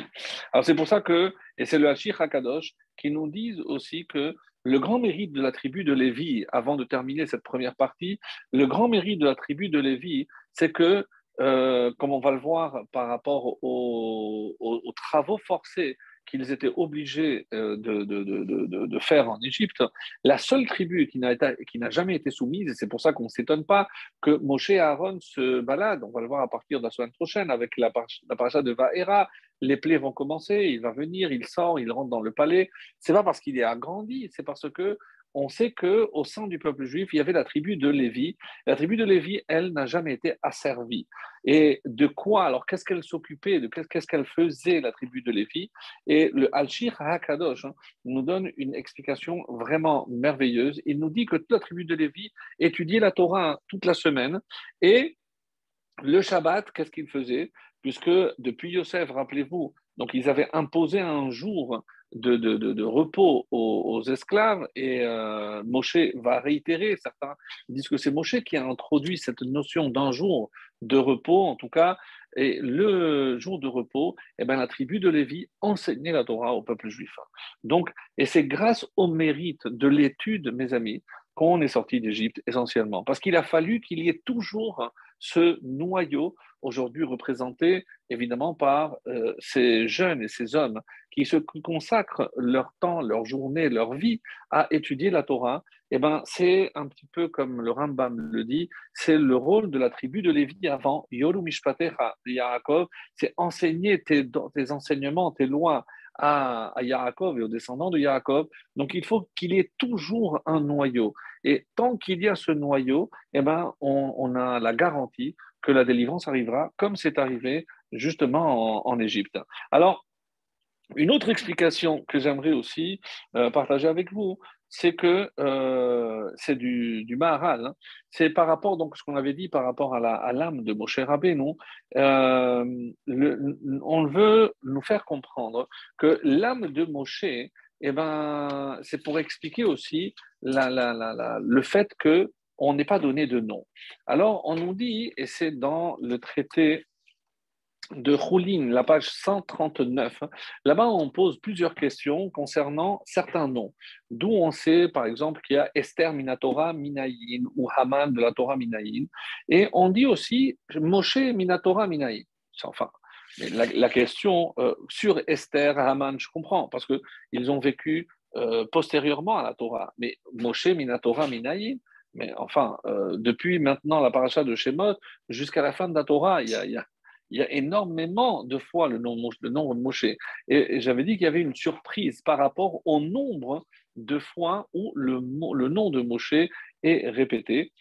Alors c'est pour ça que, et c'est le Hachir HaKadosh qui nous dit aussi que le grand mérite de la tribu de Lévi, avant de terminer cette première partie, le grand mérite de la tribu de Lévi, c'est que, euh, comme on va le voir par rapport aux travaux forcés qu'ils étaient obligés euh, de, de, de, de, faire en Égypte, la seule tribu qui n'a jamais été soumise, et c'est pour ça qu'on ne s'étonne pas que Moshe et Aaron se baladent, on va le voir à partir de la semaine prochaine avec la, la paracha de Vaera, les plaies vont commencer, il va venir, il sort, il rentre dans le palais. C'est pas parce qu'il est agrandi, c'est parce que on sait que au sein du peuple juif, il y avait la tribu de Lévi. La tribu de Lévi, elle, n'a jamais été asservie. Et de quoi Alors, qu'est-ce qu'elle s'occupait De qu'est-ce qu'elle faisait, la tribu de Lévi? Et le Al-Shir HaKadosh hein, nous donne une explication vraiment merveilleuse. Il nous dit que toute la tribu de Lévi étudiait la Torah toute la semaine et le Shabbat, qu'est-ce qu'il faisait? Puisque depuis Yosef, rappelez-vous, donc ils avaient imposé un jour de, repos aux, esclaves. Et euh, Moshe va réitérer, certains disent que c'est Moshe qui a introduit cette notion d'un jour de repos, en tout cas, et le jour de repos, eh ben, la tribu de Lévi enseignait la Torah au peuple juif. Donc, et c'est grâce au mérite de l'étude, mes amis, qu'on est sorti d'Égypte essentiellement, parce qu'il a fallu qu'il y ait toujours ce noyau aujourd'hui représenté évidemment par euh, ces jeunes et ces hommes qui se consacrent leur temps, leur journée, leur vie à étudier la Torah, eh ben, c'est un petit peu comme le Rambam le dit, c'est le rôle de la tribu de Lévi avant, Yoru Mishpatecha, Yaakov, c'est enseigner tes, tes enseignements, tes lois à, à Yaakov et aux descendants de Yaakov. Donc il faut qu'il y ait toujours un noyau. Et tant qu'il y a ce noyau, eh ben, on, a la garantie que la délivrance arrivera comme c'est arrivé justement en, Égypte. Alors, une autre explication que j'aimerais aussi euh, partager avec vous, c'est que euh, c'est du, du Maharal. Hein. C'est par rapport, donc, ce qu'on avait dit par rapport à l'âme de Moshe Rabbeinu, euh, on veut nous faire comprendre que l'âme de Moshe, eh ben, c'est pour expliquer aussi la, la, le fait que on n'est pas donné de nom. Alors, on nous dit, et c'est dans le traité de Roulin, la page 139. Là-bas, on pose plusieurs questions concernant certains noms. D'où on sait, par exemple, qu'il y a Esther Minatora Minayin ou Haman de la Torah Minayin. Et on dit aussi Moshe Minatora Minayin. Enfin, la, question euh, sur Esther, Haman, je comprends, parce qu'ils ont vécu euh, postérieurement à la Torah. Mais Moshe Minatora Minayin, mais enfin, euh, depuis maintenant la paracha de Shemot jusqu'à la fin de la Torah, il y a énormément de fois le nom, le nom Moshe. Et, j'avais dit qu'il y avait une surprise par rapport au nombre de fois où le, nom de Moshe est répété.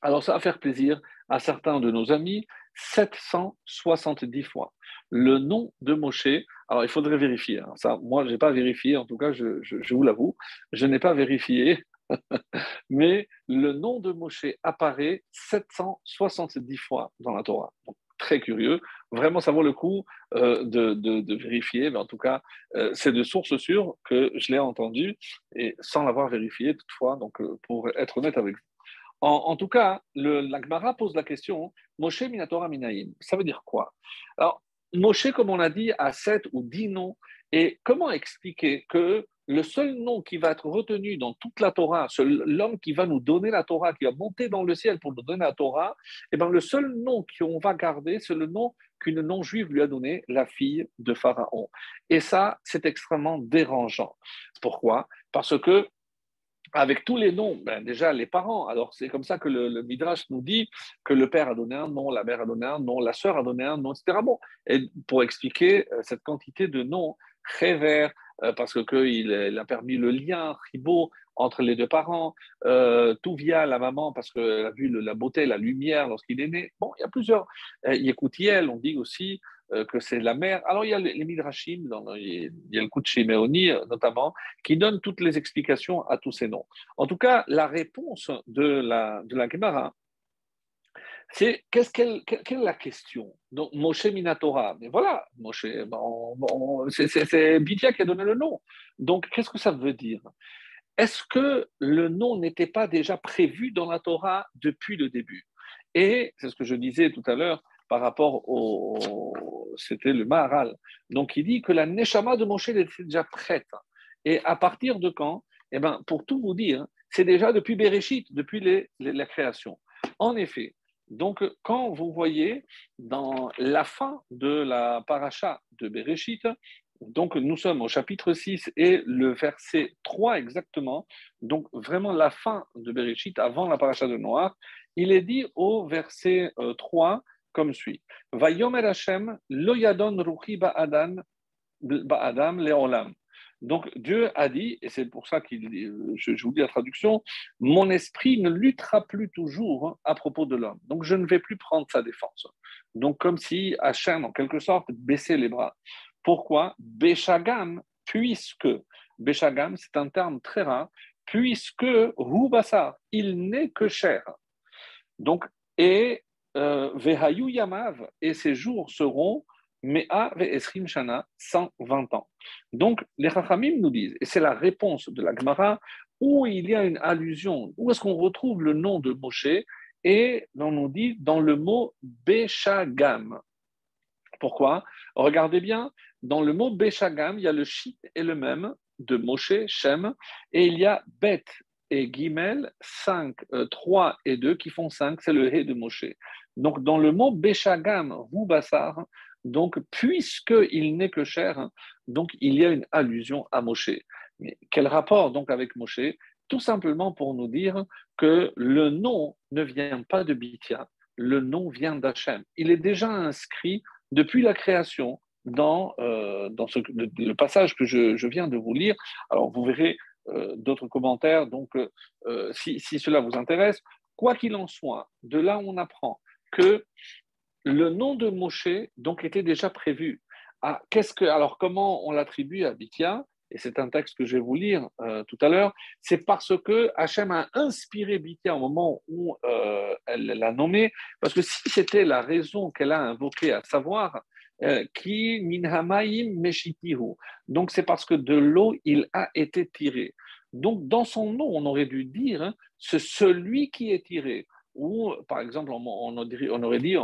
Alors ça va faire plaisir à certains de nos amis, 770 fois. Le nom de Moshe, alors il faudrait vérifier, hein. ça, moi je n'ai pas vérifié, en tout cas je vous l'avoue, je n'ai pas vérifié, mais le nom de Moshe apparaît 770 fois dans la Torah. très curieux. Vraiment, ça vaut le coup euh, de, vérifier. Mais en tout cas, euh, c'est de source sûre que je l'ai entendu et sans l'avoir vérifié toutefois, donc euh, pour être honnête avec vous. En, tout cas, le, la pose la question Moshe Minatora Minaim. Ça veut dire quoi? Alors, Moshe, comme on a dit, a sept ou dix noms. Et comment expliquer que le seul nom qui va être retenu dans toute la Torah, l'homme qui va nous donner la Torah, qui va monter dans le ciel pour nous donner la Torah, eh bien, le seul nom qu'on va garder, c'est le nom qu'une non-juive lui a donné, la fille de Pharaon. Et ça, c'est extrêmement dérangeant. Pourquoi? Parce que avec tous les noms, ben déjà les parents. Alors c'est comme ça que le, Midrash nous dit que le père a donné un nom, la mère a donné un nom, la sœur a donné un nom, etc. Bon, et pour expliquer euh, cette quantité de noms, euh, parce qu'il il a permis le lien, Ribo, entre les deux parents, euh, tout via la maman parce qu'elle a vu la beauté, la lumière lorsqu'il est né. Bon, il y a plusieurs. Euh, Yécoutiel, on dit aussi euh, que c'est la mère. Alors il y a les, Midrashim, il y a le coup de Shimeoni notamment, qui donne toutes les explications à tous ces noms. En tout cas, la réponse de la, de la Gemara, c'est qu'elle, est la question? Donc, Moshe Minatora, mais voilà, Moshe, bon, c'est, Bithia qui a donné le nom. Donc, qu'est-ce que ça veut dire? Est-ce que le nom n'était pas déjà prévu dans la Torah depuis le début? Et c'est ce que je disais tout à l'heure par rapport au. C'était le Maharal. Donc, il dit que la Neshama de Moshe était déjà prête. Et à partir de quand? Eh bien, pour tout vous dire, c'est déjà depuis Bereshit, depuis la création. En effet, donc, quand vous voyez dans la fin de la paracha de Bereshit, donc nous sommes au chapitre 6 et le verset 3 exactement, donc vraiment la fin de Bereshit avant la paracha de Noir, il est dit au verset 3 euh, comme suit Vayomer Hashem lo yadon ruchi ba'adam le'olam. Donc Dieu a dit, et c'est pour ça que je, vous dis la traduction, mon esprit ne luttera plus toujours à propos de l'homme. Donc je ne vais plus prendre sa défense. Donc comme si Hachem, en quelque sorte, baissait les bras. Pourquoi? Béchagam, puisque, Béchagam, c'est un terme très rare, puisque Hubasa, il n'est que chair. Donc, et euh, Yamav, et ses jours seront Mea Esrim Shana, 120 ans. Donc, les Chachamim nous disent, et c'est la réponse de la Gemara, où il y a une allusion, où est-ce qu'on retrouve le nom de Moshe, et on nous dit dans le mot Béchagam. Pourquoi? Regardez bien, dans le mot Béchagam, il y a le shit et le même de Moshe, Shem, et il y a Bet et Gimel, 5, 3 euh, et 2 qui font 5, c'est le He de Moshe. Donc dans le mot Béchagam, Roubassar, donc, puisqu'il n'est que cher, hein, donc il y a une allusion à Moshe. Mais quel rapport donc avec Moshe? Tout simplement pour nous dire que le nom ne vient pas de Bithia, le nom vient d'Hachem. Il est déjà inscrit depuis la création dans, euh, le, passage que je, viens de vous lire. Alors, vous verrez euh, d'autres commentaires. Donc, euh, si, cela vous intéresse, quoi qu'il en soit, de là on apprend que le nom de Moshe donc était déjà prévu. Ah, qu'est-ce que, alors comment on l'attribue à Bithia Et c'est un texte que je vais vous lire euh, tout à l'heure. C'est parce que Hachem a inspiré Bithia au moment où euh, elle l'a nommé. Parce que si c'était la raison qu'elle a invoquée, à savoir euh, qui minhamaim meshitihu. Donc c'est parce que de l'eau il a été tiré. Donc dans son nom, on aurait dû dire hein, c'est celui qui est tiré ou par exemple, on, aurait dit,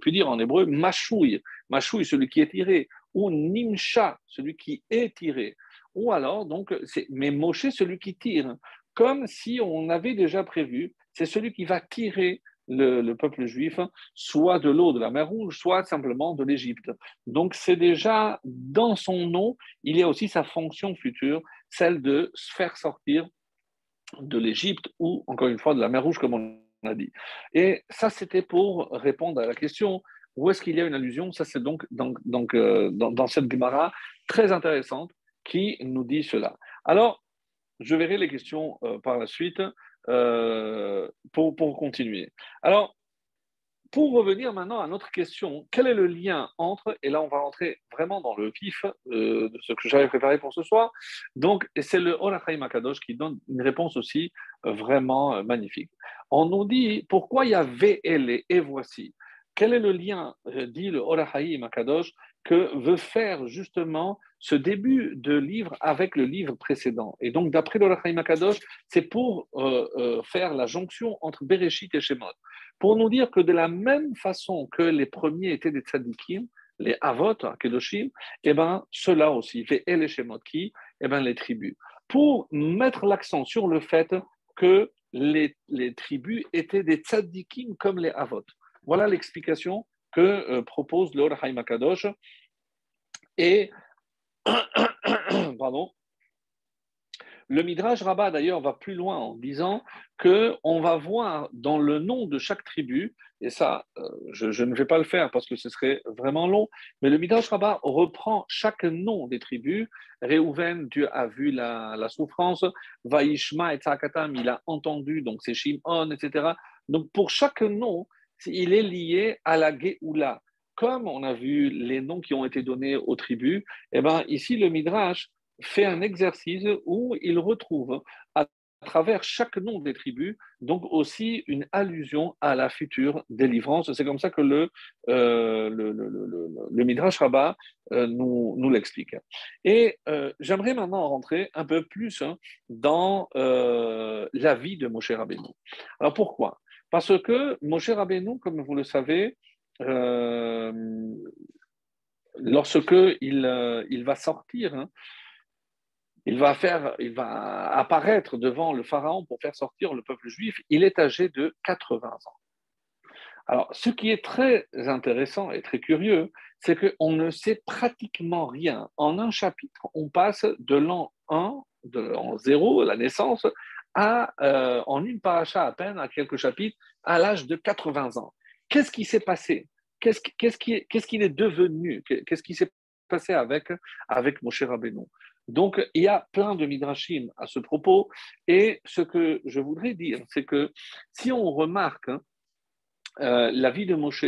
pu dire en hébreu machouille, machouille, celui qui est tiré, ou nimcha, celui qui est tiré, ou alors donc mais Moshe, celui qui tire, comme si on avait déjà prévu, c'est celui qui va tirer le, peuple juif, soit de l'eau de la mer Rouge, soit simplement de l'Égypte. Donc c'est déjà dans son nom, il y a aussi sa fonction future, celle de se faire sortir de l'Égypte ou encore une fois de la mer Rouge, comme on a dit. Et ça, c'était pour répondre à la question Où est-ce qu'il y a une allusion? Ça, c'est donc, donc, donc euh, dans, cette Gemara très intéressante qui nous dit cela. Alors, je verrai les questions euh, par la suite euh, pour, pour continuer. Alors, pour revenir maintenant à notre question, quel est le lien entre, et là on va rentrer vraiment dans le vif euh, de ce que j'avais préparé pour ce soir, donc c'est le Orachaim Akadosh qui donne une réponse aussi euh, vraiment euh, magnifique. On nous dit pourquoi il y a VL et voici? Quel est le lien, dit le Orachaim Akadosh, que veut faire justement ce début de livre avec le livre précédent? Et donc, d'après le Rachaim Akadosh, c'est pour faire la jonction entre Bereshit et Shemot pour nous dire que de la même façon que les premiers étaient des tzadikim, les avot, kedoshim, eh ben, ceux-là aussi, les eh ben, les tribus. Pour mettre l'accent sur le fait que les, tribus étaient des tzadikim comme les avot. Voilà l'explication que euh, propose le Haïm Akadosh. Et, pardon, le Midrash Rabbah, d'ailleurs, va plus loin en disant qu'on va voir dans le nom de chaque tribu, et ça, euh, je, ne vais pas le faire parce que ce serait vraiment long, mais le Midrash Rabbah reprend chaque nom des tribus. Réhouven, Dieu a vu la, souffrance. Vaishma et Tzakatam, il a entendu, donc c'est Shimon, etc. Donc pour chaque nom, il est lié à la Géoula. Comme on a vu les noms qui ont été donnés aux tribus, eh ben, ici le Midrash fait un exercice où il retrouve à travers chaque nom des tribus, donc aussi une allusion à la future délivrance. C'est comme ça que le, euh, le, Midrash Rabbah euh, nous, nous l'explique. Et euh, j'aimerais maintenant rentrer un peu plus hein, dans la vie de Moshe Rabbeinu. Alors pourquoi? Parce que Moshe Rabbeinu, comme vous le savez, lorsque il, il va sortir, hein, il va, apparaître devant le Pharaon pour faire sortir le peuple juif. Il est âgé de 80 ans. Alors, ce qui est très intéressant et très curieux, c'est qu'on ne sait pratiquement rien. En un chapitre, on passe de l'an 1, de l'an 0, la naissance, euh, en une paracha à peine, à quelques chapitres, à l'âge de 80 ans. Qu'est-ce qui s'est passé? Qu'est-ce qu'il est, devenu? Qu'est-ce qui s'est passé avec, avec Moshe Rabbeinu? Donc, il y a plein de midrashim à ce propos. Et ce que je voudrais dire, c'est que si on remarque hein, euh, la vie de Moshe,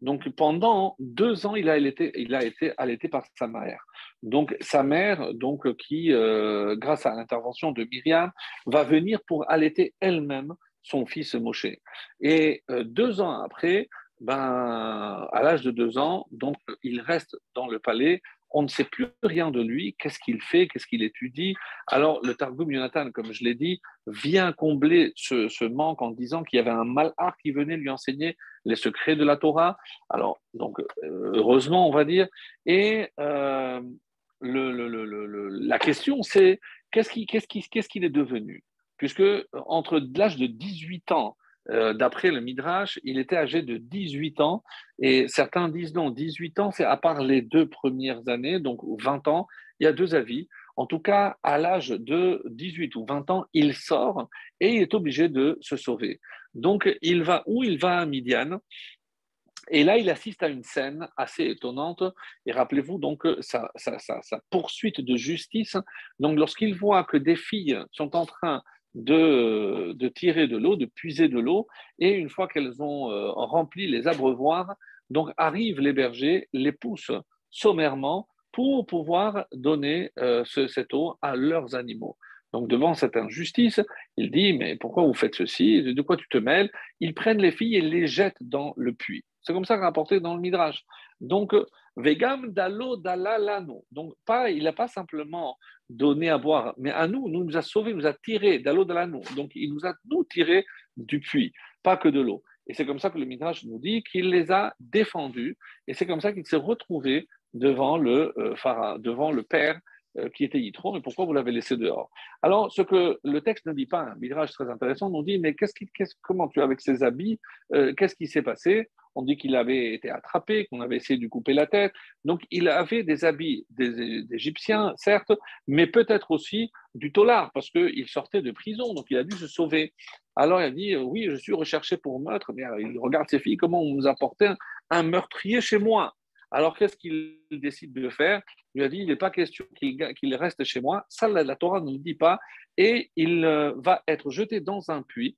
donc pendant deux ans, il a été, allaité par sa mère. Donc sa mère, donc qui, euh, grâce à l'intervention de Myriam, va venir pour allaiter elle-même son fils Moshe. Et euh, deux ans après, ben, à l'âge de deux ans, donc il reste dans le palais on ne sait plus rien de lui, qu'est-ce qu'il fait, qu'est-ce qu'il étudie. Alors le Targum Yonatan, comme je l'ai dit, vient combler ce, manque en disant qu'il y avait un malheur qui venait lui enseigner les secrets de la Torah. Alors, donc, heureusement, on va dire. Et euh, la question, c'est qu'est-ce qu'il est devenu? Puisque entre l'âge de 18 ans euh, d'après le Midrash, il était âgé de 18 ans. Et certains disent non, 18 ans, c'est à part les deux premières années, donc 20 ans, il y a deux avis. En tout cas, à l'âge de 18 ou 20 ans, il sort et il est obligé de se sauver. Donc, il va où? Il va à Midian. Et là, il assiste à une scène assez étonnante. Et rappelez-vous donc sa, sa, poursuite de justice. Donc, lorsqu'il voit que des filles sont en train de, tirer de l'eau, de puiser de l'eau, et une fois qu'elles ont euh, rempli les abreuvoirs, donc arrivent les bergers, les poussent sommairement pour pouvoir donner euh, cette eau à leurs animaux. Donc devant cette injustice, il dit, mais pourquoi vous faites ceci? De quoi tu te mêles? Ils prennent les filles et les jettent dans le puits. C'est comme ça rapporté dans le Midrash. Donc, vegam dalo dalalano. Donc, pas, il n'a pas simplement donné à boire, mais à nous, nous, nous a sauvés, nous a tirés dalo dalano. Donc, il nous a nous tirés du puits, pas que de l'eau. Et c'est comme ça que le Midrash nous dit qu'il les a défendus, et c'est comme ça qu'il s'est retrouvé devant le euh, devant le père euh, qui était Yitro, mais pourquoi vous l'avez laissé dehors Alors, ce que le texte ne dit pas, un Midrash très intéressant, nous dit, mais qu'est-ce qui, comment tu as avec ces habits, euh, qu'est-ce qui s'est passé? On dit qu'il avait été attrapé, qu'on avait essayé de lui couper la tête. Donc il avait des habits d'Égyptiens, certes, mais peut-être aussi du tolard, parce qu'il sortait de prison, donc il a dû se sauver. Alors il a dit, oui, je suis recherché pour meurtre, mais il regarde ses filles, comment on nous a porté un meurtrier chez moi. Alors qu'est-ce qu'il décide de faire? Il lui a dit, il n'est pas question qu'il reste chez moi, ça la, Torah ne le dit pas, et il euh, va être jeté dans un puits,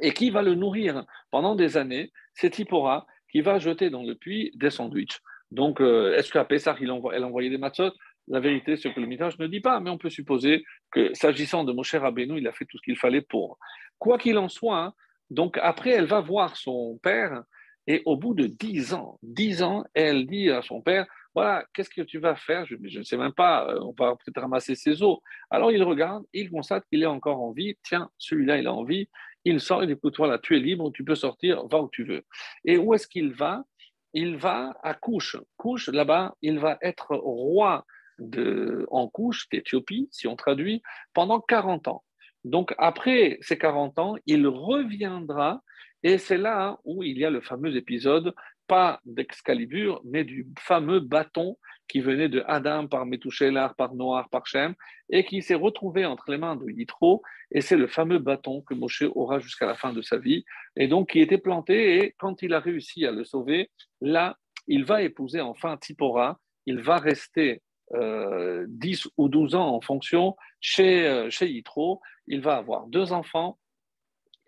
et qui va le nourrir pendant des années C'est Tipora qui va jeter dans le puits des sandwichs. Donc, euh, est-ce qu'à Pessah, il envoie, elle envoyait des matzot? La vérité, c'est que le Midrash ne dit pas, mais on peut supposer que, s'agissant de Moshe Rabbeinu, il a fait tout ce qu'il fallait pour. Quoi qu'il en soit, hein, donc après, elle va voir son père, et au bout de dix ans, dix ans, elle dit à son père, voilà, qu'est-ce que tu vas faire? Je ne sais même pas, euh, on va peut-être ramasser ses os. Alors il regarde, il constate qu'il est encore en vie. Tiens, celui-là, il a envie. Il sort, il dit, écoute, voilà, tu es libre, tu peux sortir, va où tu veux. Et où est-ce qu'il va? Il va à Couche. Couche, là-bas, il va être roi de, en Couche, d'Éthiopie, si on traduit, pendant 40 ans. Donc après ces 40 ans, il reviendra et c'est là où il y a le fameux épisode, pas d'Excalibur, mais du fameux bâton qui venait de Adam par Metouchelar, par Noir, par Shem, et qui s'est retrouvé entre les mains de Yitro, et c'est le fameux bâton que Moshe aura jusqu'à la fin de sa vie, et donc qui était planté, et quand il a réussi à le sauver, là, il va épouser enfin Tipora, il va rester euh, 10 ou 12 ans en fonction chez, euh, chez Yitro, il va avoir deux enfants,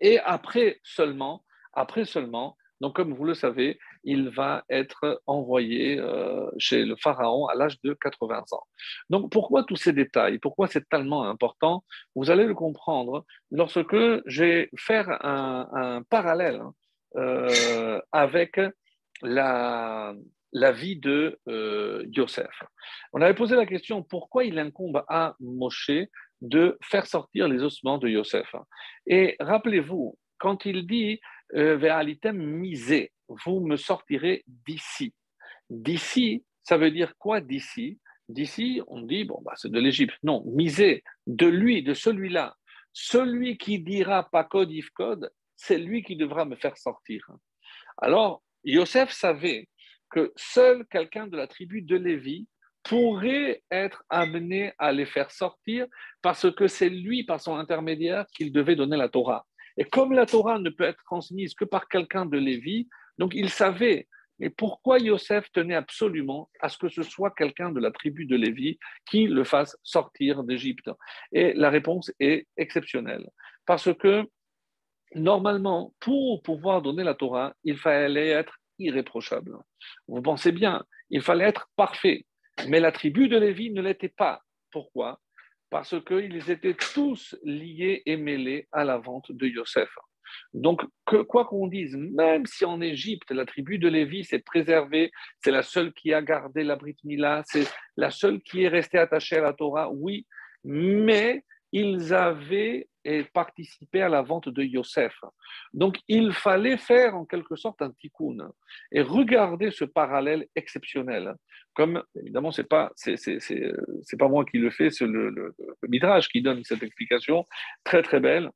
et après seulement, après seulement, donc comme vous le savez, il va être envoyé euh, chez le pharaon à l'âge de 80 ans. Donc pourquoi tous ces détails? Pourquoi c'est tellement important? Vous allez le comprendre lorsque je vais faire un, parallèle euh, avec la, vie de euh, Yosef. On avait posé la question pourquoi il incombe à Moshe de faire sortir les ossements de Yosef? Et rappelez-vous, quand il dit euh, misé, vous me sortirez d'ici. D'ici, ça veut dire quoi d'ici? D'ici, on dit, bon, bah, c'est de l'Égypte. Non, misé, de lui, de celui-là. Celui qui dira pas code if code, c'est lui qui devra me faire sortir. Alors, Yosef savait que seul quelqu'un de la tribu de Lévi pourrait être amené à les faire sortir parce que c'est lui, par son intermédiaire, qu'il devait donner la Torah. Et comme la Torah ne peut être transmise que par quelqu'un de Lévi, donc il savait. Mais pourquoi Yosef tenait absolument à ce que ce soit quelqu'un de la tribu de Lévi qui le fasse sortir d'Égypte? Et la réponse est exceptionnelle. Parce que normalement, pour pouvoir donner la Torah, il fallait être irréprochable. Vous pensez bien, il fallait être parfait. Mais la tribu de Lévi ne l'était pas. Pourquoi? Parce qu'ils étaient tous liés et mêlés à la vente de Yosef. Donc, quoi qu'on dise, même si en Égypte, la tribu de Lévi s'est préservée, c'est la seule qui a gardé la Brit Mila, c'est la seule qui est restée attachée à la Torah, oui, mais ils avaient participé à la vente de Yosef. Donc, il fallait faire en quelque sorte un tikkun et regarder ce parallèle exceptionnel. Comme, évidemment, ce n'est pas, c'est, pas moi qui le fais, c'est le, le, Midrash qui donne cette explication très très belle,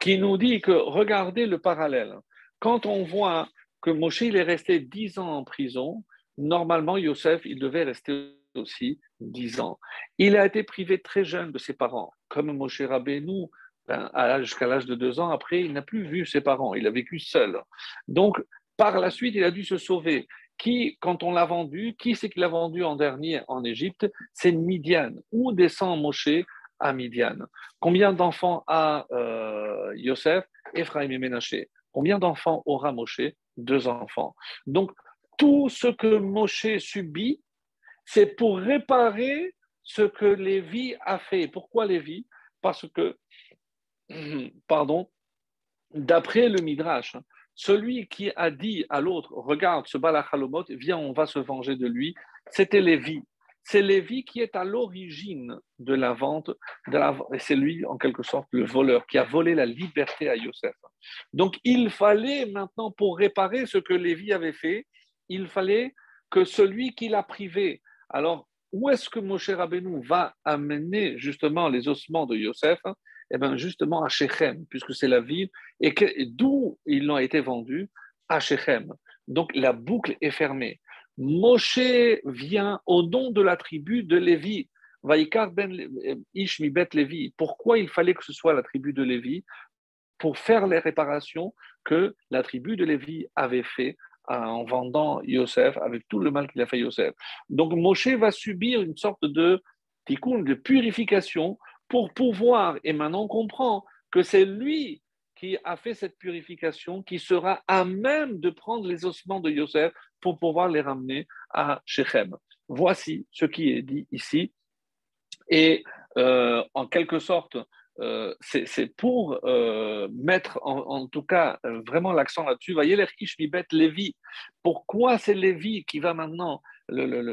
qui nous dit que regardez le parallèle. Quand on voit que Moshe est resté dix ans en prison, normalement, Yosef, il devait rester aussi 10 ans. Il a été privé très jeune de ses parents, comme Moshe Rabbeinu, ben, jusqu'à l'âge de 2 ans. Après, il n'a plus vu ses parents, il a vécu seul. Donc, par la suite, il a dû se sauver. Qui, quand on l'a vendu, qui c'est qui l'a vendu en dernier en Égypte? C'est Midian. Où descend Moshe à Combien d'enfants a euh, Yosef Ephraim et Ménaché? Combien d'enfants aura Moshe? Deux enfants. Donc, tout ce que Moshe subit, c'est pour réparer ce que Lévi a fait. Pourquoi Lévi? Parce que, pardon, d'après le Midrash, celui qui a dit à l'autre, regarde ce Balachalomot, viens, on va se venger de lui, c'était Lévi. C'est Lévi qui est à l'origine de la vente, de la, et c'est lui, en quelque sorte, le voleur qui a volé la liberté à Yosef. Donc, il fallait maintenant, pour réparer ce que Lévi avait fait, il fallait que celui qui l'a privé alors, où est-ce que Moshe Rabbeinu va amener justement les ossements de Yosef? Eh bien, justement à Shechem, puisque c'est la ville, et, d'où ils ont été vendus? À Shechem. Donc la boucle est fermée. Moshe vient au nom de la tribu de Lévi. Vaikar ben Ishmi bet Lévi. Pourquoi il fallait que ce soit la tribu de Lévi Pour faire les réparations que la tribu de Lévi avait fait en vendant Yosef, avec tout le mal qu'il a fait Yosef. Donc Moshe va subir une sorte de tikkun, de purification pour pouvoir, et maintenant on comprend que c'est lui qui a fait cette purification, qui sera à même de prendre les ossements de Yosef pour pouvoir les ramener à Shechem. Voici ce qui est dit ici. Et euh, en quelque sorte, euh, c'est pour euh, mettre en, tout cas vraiment l'accent là-dessus. Voyez les Ishmibet Lévi. Pourquoi c'est Lévi qui va maintenant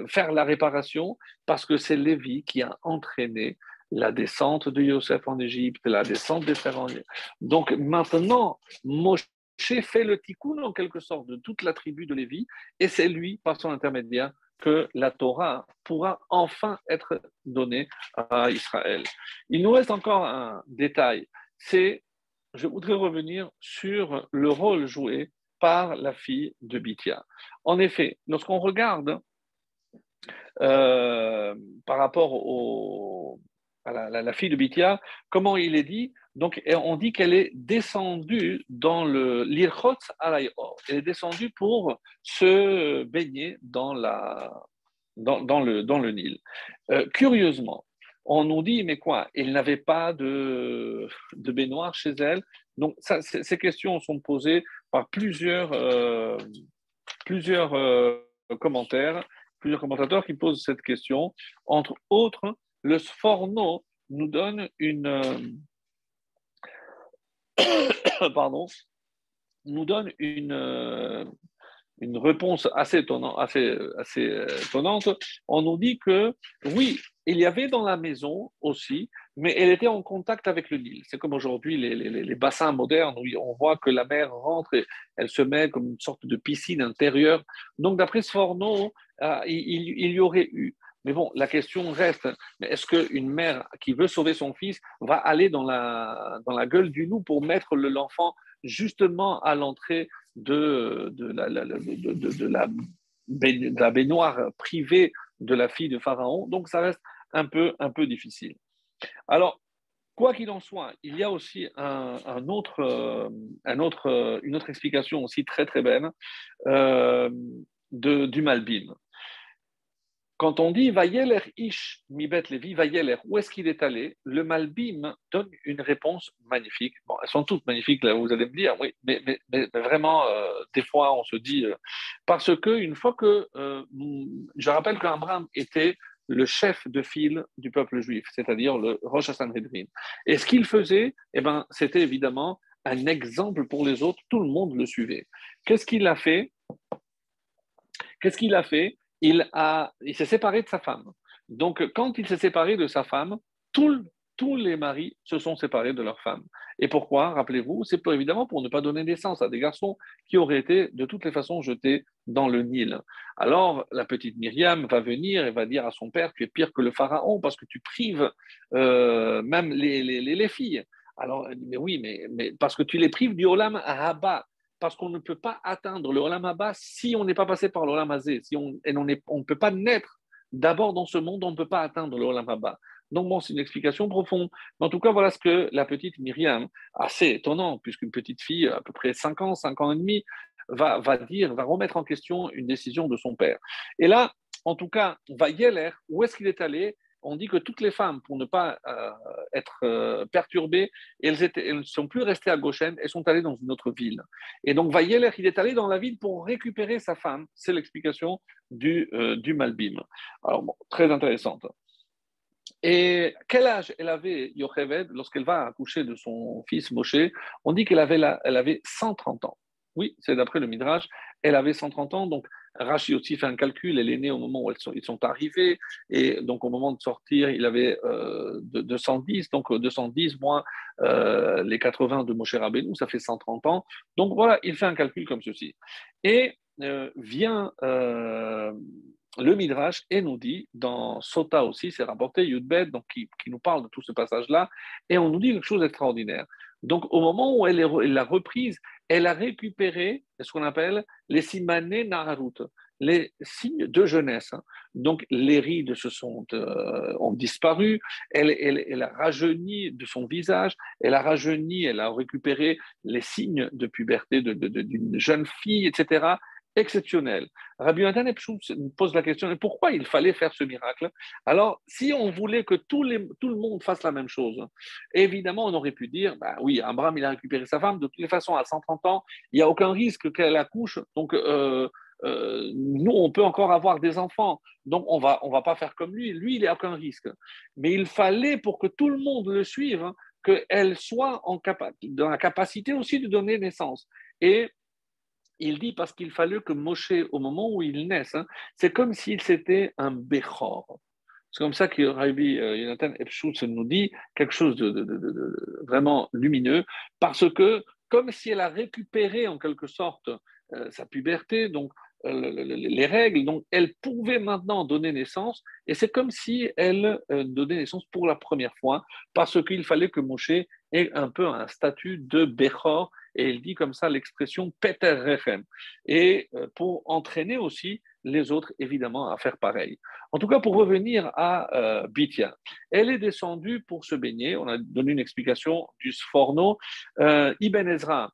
faire la réparation? Parce que c'est Lévi qui a entraîné la descente de Yosef en Égypte, la descente des frères en Égypte. Donc maintenant, Moshe fait le tikkun en quelque sorte de toute la tribu de Lévi, et c'est lui, par son intermédiaire, que la Torah pourra enfin être donnée à Israël. Il nous reste encore un détail, c'est, je voudrais revenir sur le rôle joué par la fille de Bithia. En effet, lorsqu'on regarde euh, par rapport au, la, fille de Bithia, comment il est dit Donc, on dit qu'elle est descendue dans le l'Irchot Alayor. Elle est descendue pour se baigner dans, la, dans, le, dans le Nil. Euh, curieusement, on nous dit, mais quoi Elle n'avait pas de, de baignoire chez elle. Donc, ces questions sont posées par plusieurs, euh, plusieurs euh, commentaires, plusieurs commentateurs qui posent cette question. Entre autres, le Sforno nous donne une, euh, pardon, nous donne une, euh, une réponse assez, étonnante, assez, assez euh, étonnante. On nous dit que oui, il y avait dans la maison aussi, mais elle était en contact avec le Nil. C'est comme aujourd'hui les, les, bassins modernes où on voit que la mer rentre et elle se met comme une sorte de piscine intérieure. Donc d'après Sforno, il, y aurait eu mais bon, la question reste, est-ce qu'une mère qui veut sauver son fils va aller dans la, dans la gueule du loup pour mettre l'enfant justement à l'entrée de, de, la, de, la, baignoire privée de la fille de Pharaon? Donc ça reste un peu, un peu difficile. Alors, quoi qu'il en soit, il y a aussi un, autre, un autre, une autre explication aussi très très belle euh, du Malbim. Quand on dit Vayeler Ish Mibet Levi, Vayeler, où est-ce qu'il est allé? Le Malbim donne une réponse magnifique. Bon, elles sont toutes magnifiques, là, vous allez me dire, oui, mais, mais, vraiment, euh, des fois, on se dit. Euh, parce que une fois que. Euh, je rappelle qu'Abraham était le chef de file du peuple juif, c'est-à-dire le Rosh Hashanah. Et ce qu'il faisait, eh ben, c'était évidemment un exemple pour les autres, tout le monde le suivait. Qu'est-ce qu'il a fait? Qu'est-ce qu'il a fait? Il, il s'est séparé de sa femme. Donc, quand il s'est séparé de sa femme, tous les maris se sont séparés de leur femme. Et pourquoi Rappelez-vous, c'est évidemment pour ne pas donner naissance à des garçons qui auraient été de toutes les façons jetés dans le Nil. Alors, la petite Myriam va venir et va dire à son père Tu es pire que le pharaon parce que tu prives euh, même les, les, filles. Alors, Mais oui, mais, parce que tu les prives du Olam Haba parce qu'on ne peut pas atteindre le Olam Abba si on n'est pas passé par le Olam Si on, et on ne peut pas naître d'abord dans ce monde, on ne peut pas atteindre le Olam Abba. Donc, bon, c'est une explication profonde. en tout cas, voilà ce que la petite Myriam, assez étonnant, puisqu'une petite fille, à peu près 5 ans, 5 ans et demi, va, va dire, va remettre en question une décision de son père. Et là, en tout cas, va Yeller, où est-ce qu'il est allé? On dit que toutes les femmes, pour ne pas euh, être euh, perturbées, elles, ne sont plus restées à Goshen, elles sont allées dans une autre ville. Et donc Vayeler, il est allé dans la ville pour récupérer sa femme. C'est l'explication du, euh, du Malbim. Alors, très intéressante. Et quel âge elle avait, Yocheved, lorsqu'elle va accoucher de son fils Moshe? On dit qu'elle avait, elle avait 130 ans. Oui, c'est d'après le Midrash. Elle avait 130 ans, donc Rachi aussi fait un calcul, elle est née au moment où ils sont arrivés, et donc au moment de sortir, il avait 210, euh, donc 210 moins euh, les 80 de Moshe Rabbeinu, ça fait 130 ans. Donc voilà, il fait un calcul comme ceci. Et euh, vient le Midrash et nous dit, dans Sota aussi, c'est rapporté, Yudbet, donc qui, nous parle de tout ce passage-là, et on nous dit quelque chose d'extraordinaire. Donc au moment où elle, elle l'a reprise, elle a récupéré ce qu'on appelle les simané naharut, les signes de jeunesse. Donc les rides se sont, euh, ont disparu, elle, a rajeuni de son visage, elle a rajeuni, elle a récupéré les signes de puberté d'une jeune fille, etc exceptionnel. Rabbi Nathan pose la question pourquoi il fallait faire ce miracle? Alors, si on voulait que tout, le monde fasse la même chose, évidemment, on aurait pu dire bah oui, Abraham, il a récupéré sa femme, de toutes les façons, à 130 ans, il n'y a aucun risque qu'elle accouche, donc euh, euh, nous, on peut encore avoir des enfants, donc on va, on va pas faire comme lui, lui, il n'a aucun risque. Mais il fallait, pour que tout le monde le suive, qu'elle soit en dans la capacité aussi de donner naissance. Et il dit parce qu'il fallait que Moshe, au moment où il naisse, hein, c'est comme s'il c'était un Bechor. C'est comme ça que Rabbi euh, Jonathan Epschutz nous dit quelque chose de, vraiment lumineux, parce que comme si elle a récupéré en quelque sorte euh, sa puberté, donc euh, les règles, donc elle pouvait maintenant donner naissance, et c'est comme si elle donnait naissance pour la première fois, parce qu'il fallait que Moshe ait un peu un statut de Bechor, et il dit comme ça l'expression Peter Rechem, et euh, pour entraîner aussi les autres, évidemment, à faire pareil. En tout cas, pour revenir à euh, elle est descendue pour se baigner. On a donné une explication du Sforno. Euh, Ibn Ezra,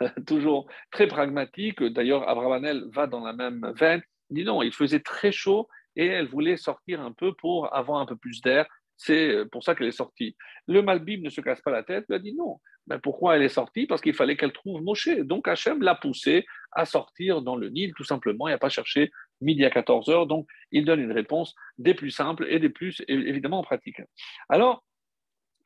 toujours très pragmatique, d'ailleurs, Abravanel va dans la même veine, dit non, il faisait très chaud et elle voulait sortir un peu pour avoir un peu plus d'air. C'est pour ça qu'elle est sortie. Le Malbib ne se casse pas la tête, il a dit non, mais pourquoi elle est sortie? Parce qu'il fallait qu'elle trouve Moshe. Donc Hachem l'a poussée à sortir dans le Nil, tout simplement, et à pas chercher midi à 14 heures. Donc il donne une réponse des plus simples et des plus évidemment pratiques. Alors,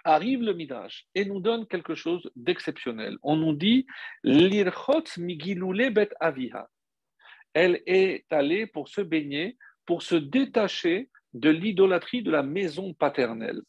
arrive le Midrash et nous donne quelque chose d'exceptionnel. On nous dit L'irchot migilule bet aviha. Elle est allée pour se baigner, pour se détacher de l'idolâtrie de la maison paternelle.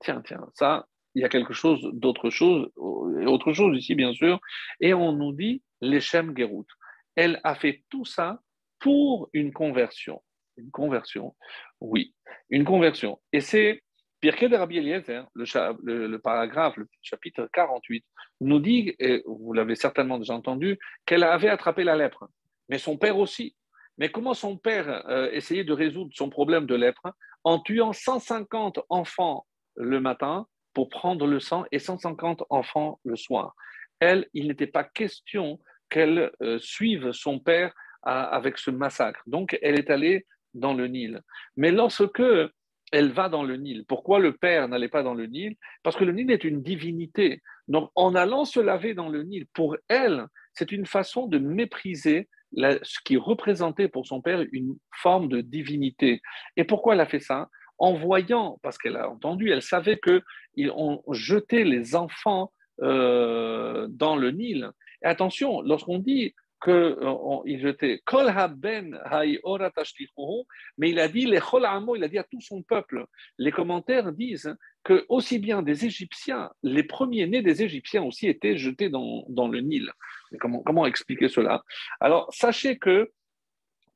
Tiens, tiens, ça, il y a quelque chose d'autre chose, autre chose ici bien sûr, et on nous dit l'Echem Gerut. Elle a fait tout ça pour une conversion. Une conversion, oui, une conversion. Et c'est Pirkei de Rabbi Eliezer, le, paragraphe, le chapitre 48, nous dit, et vous l'avez certainement déjà entendu, qu'elle avait attrapé la lèpre, mais son père aussi. Mais comment son père euh, essayait de résoudre son problème de lèpre En tuant 150 enfants le matin pour prendre le sang et 150 enfants le soir? Elle, il n'était pas question qu'elle euh, suive son père avec ce massacre. Donc, elle est allée dans le Nil. Mais lorsque elle va dans le Nil, pourquoi le père n'allait pas dans le Nil? Parce que le Nil est une divinité. Donc, en allant se laver dans le Nil, pour elle, c'est une façon de mépriser ce qui représentait pour son père une forme de divinité. Et pourquoi elle a fait ça? En voyant, parce qu'elle a entendu, elle savait qu'ils ont jeté les enfants euh, dans le Nil. Et attention, lorsqu'on dit qu'ils euh, jetaient Kol mais il a dit les il a dit à tout son peuple. Les commentaires disent que aussi bien des Égyptiens, les premiers-nés des Égyptiens aussi étaient jetés dans, le Nil. comment, comment expliquer cela? Alors, sachez que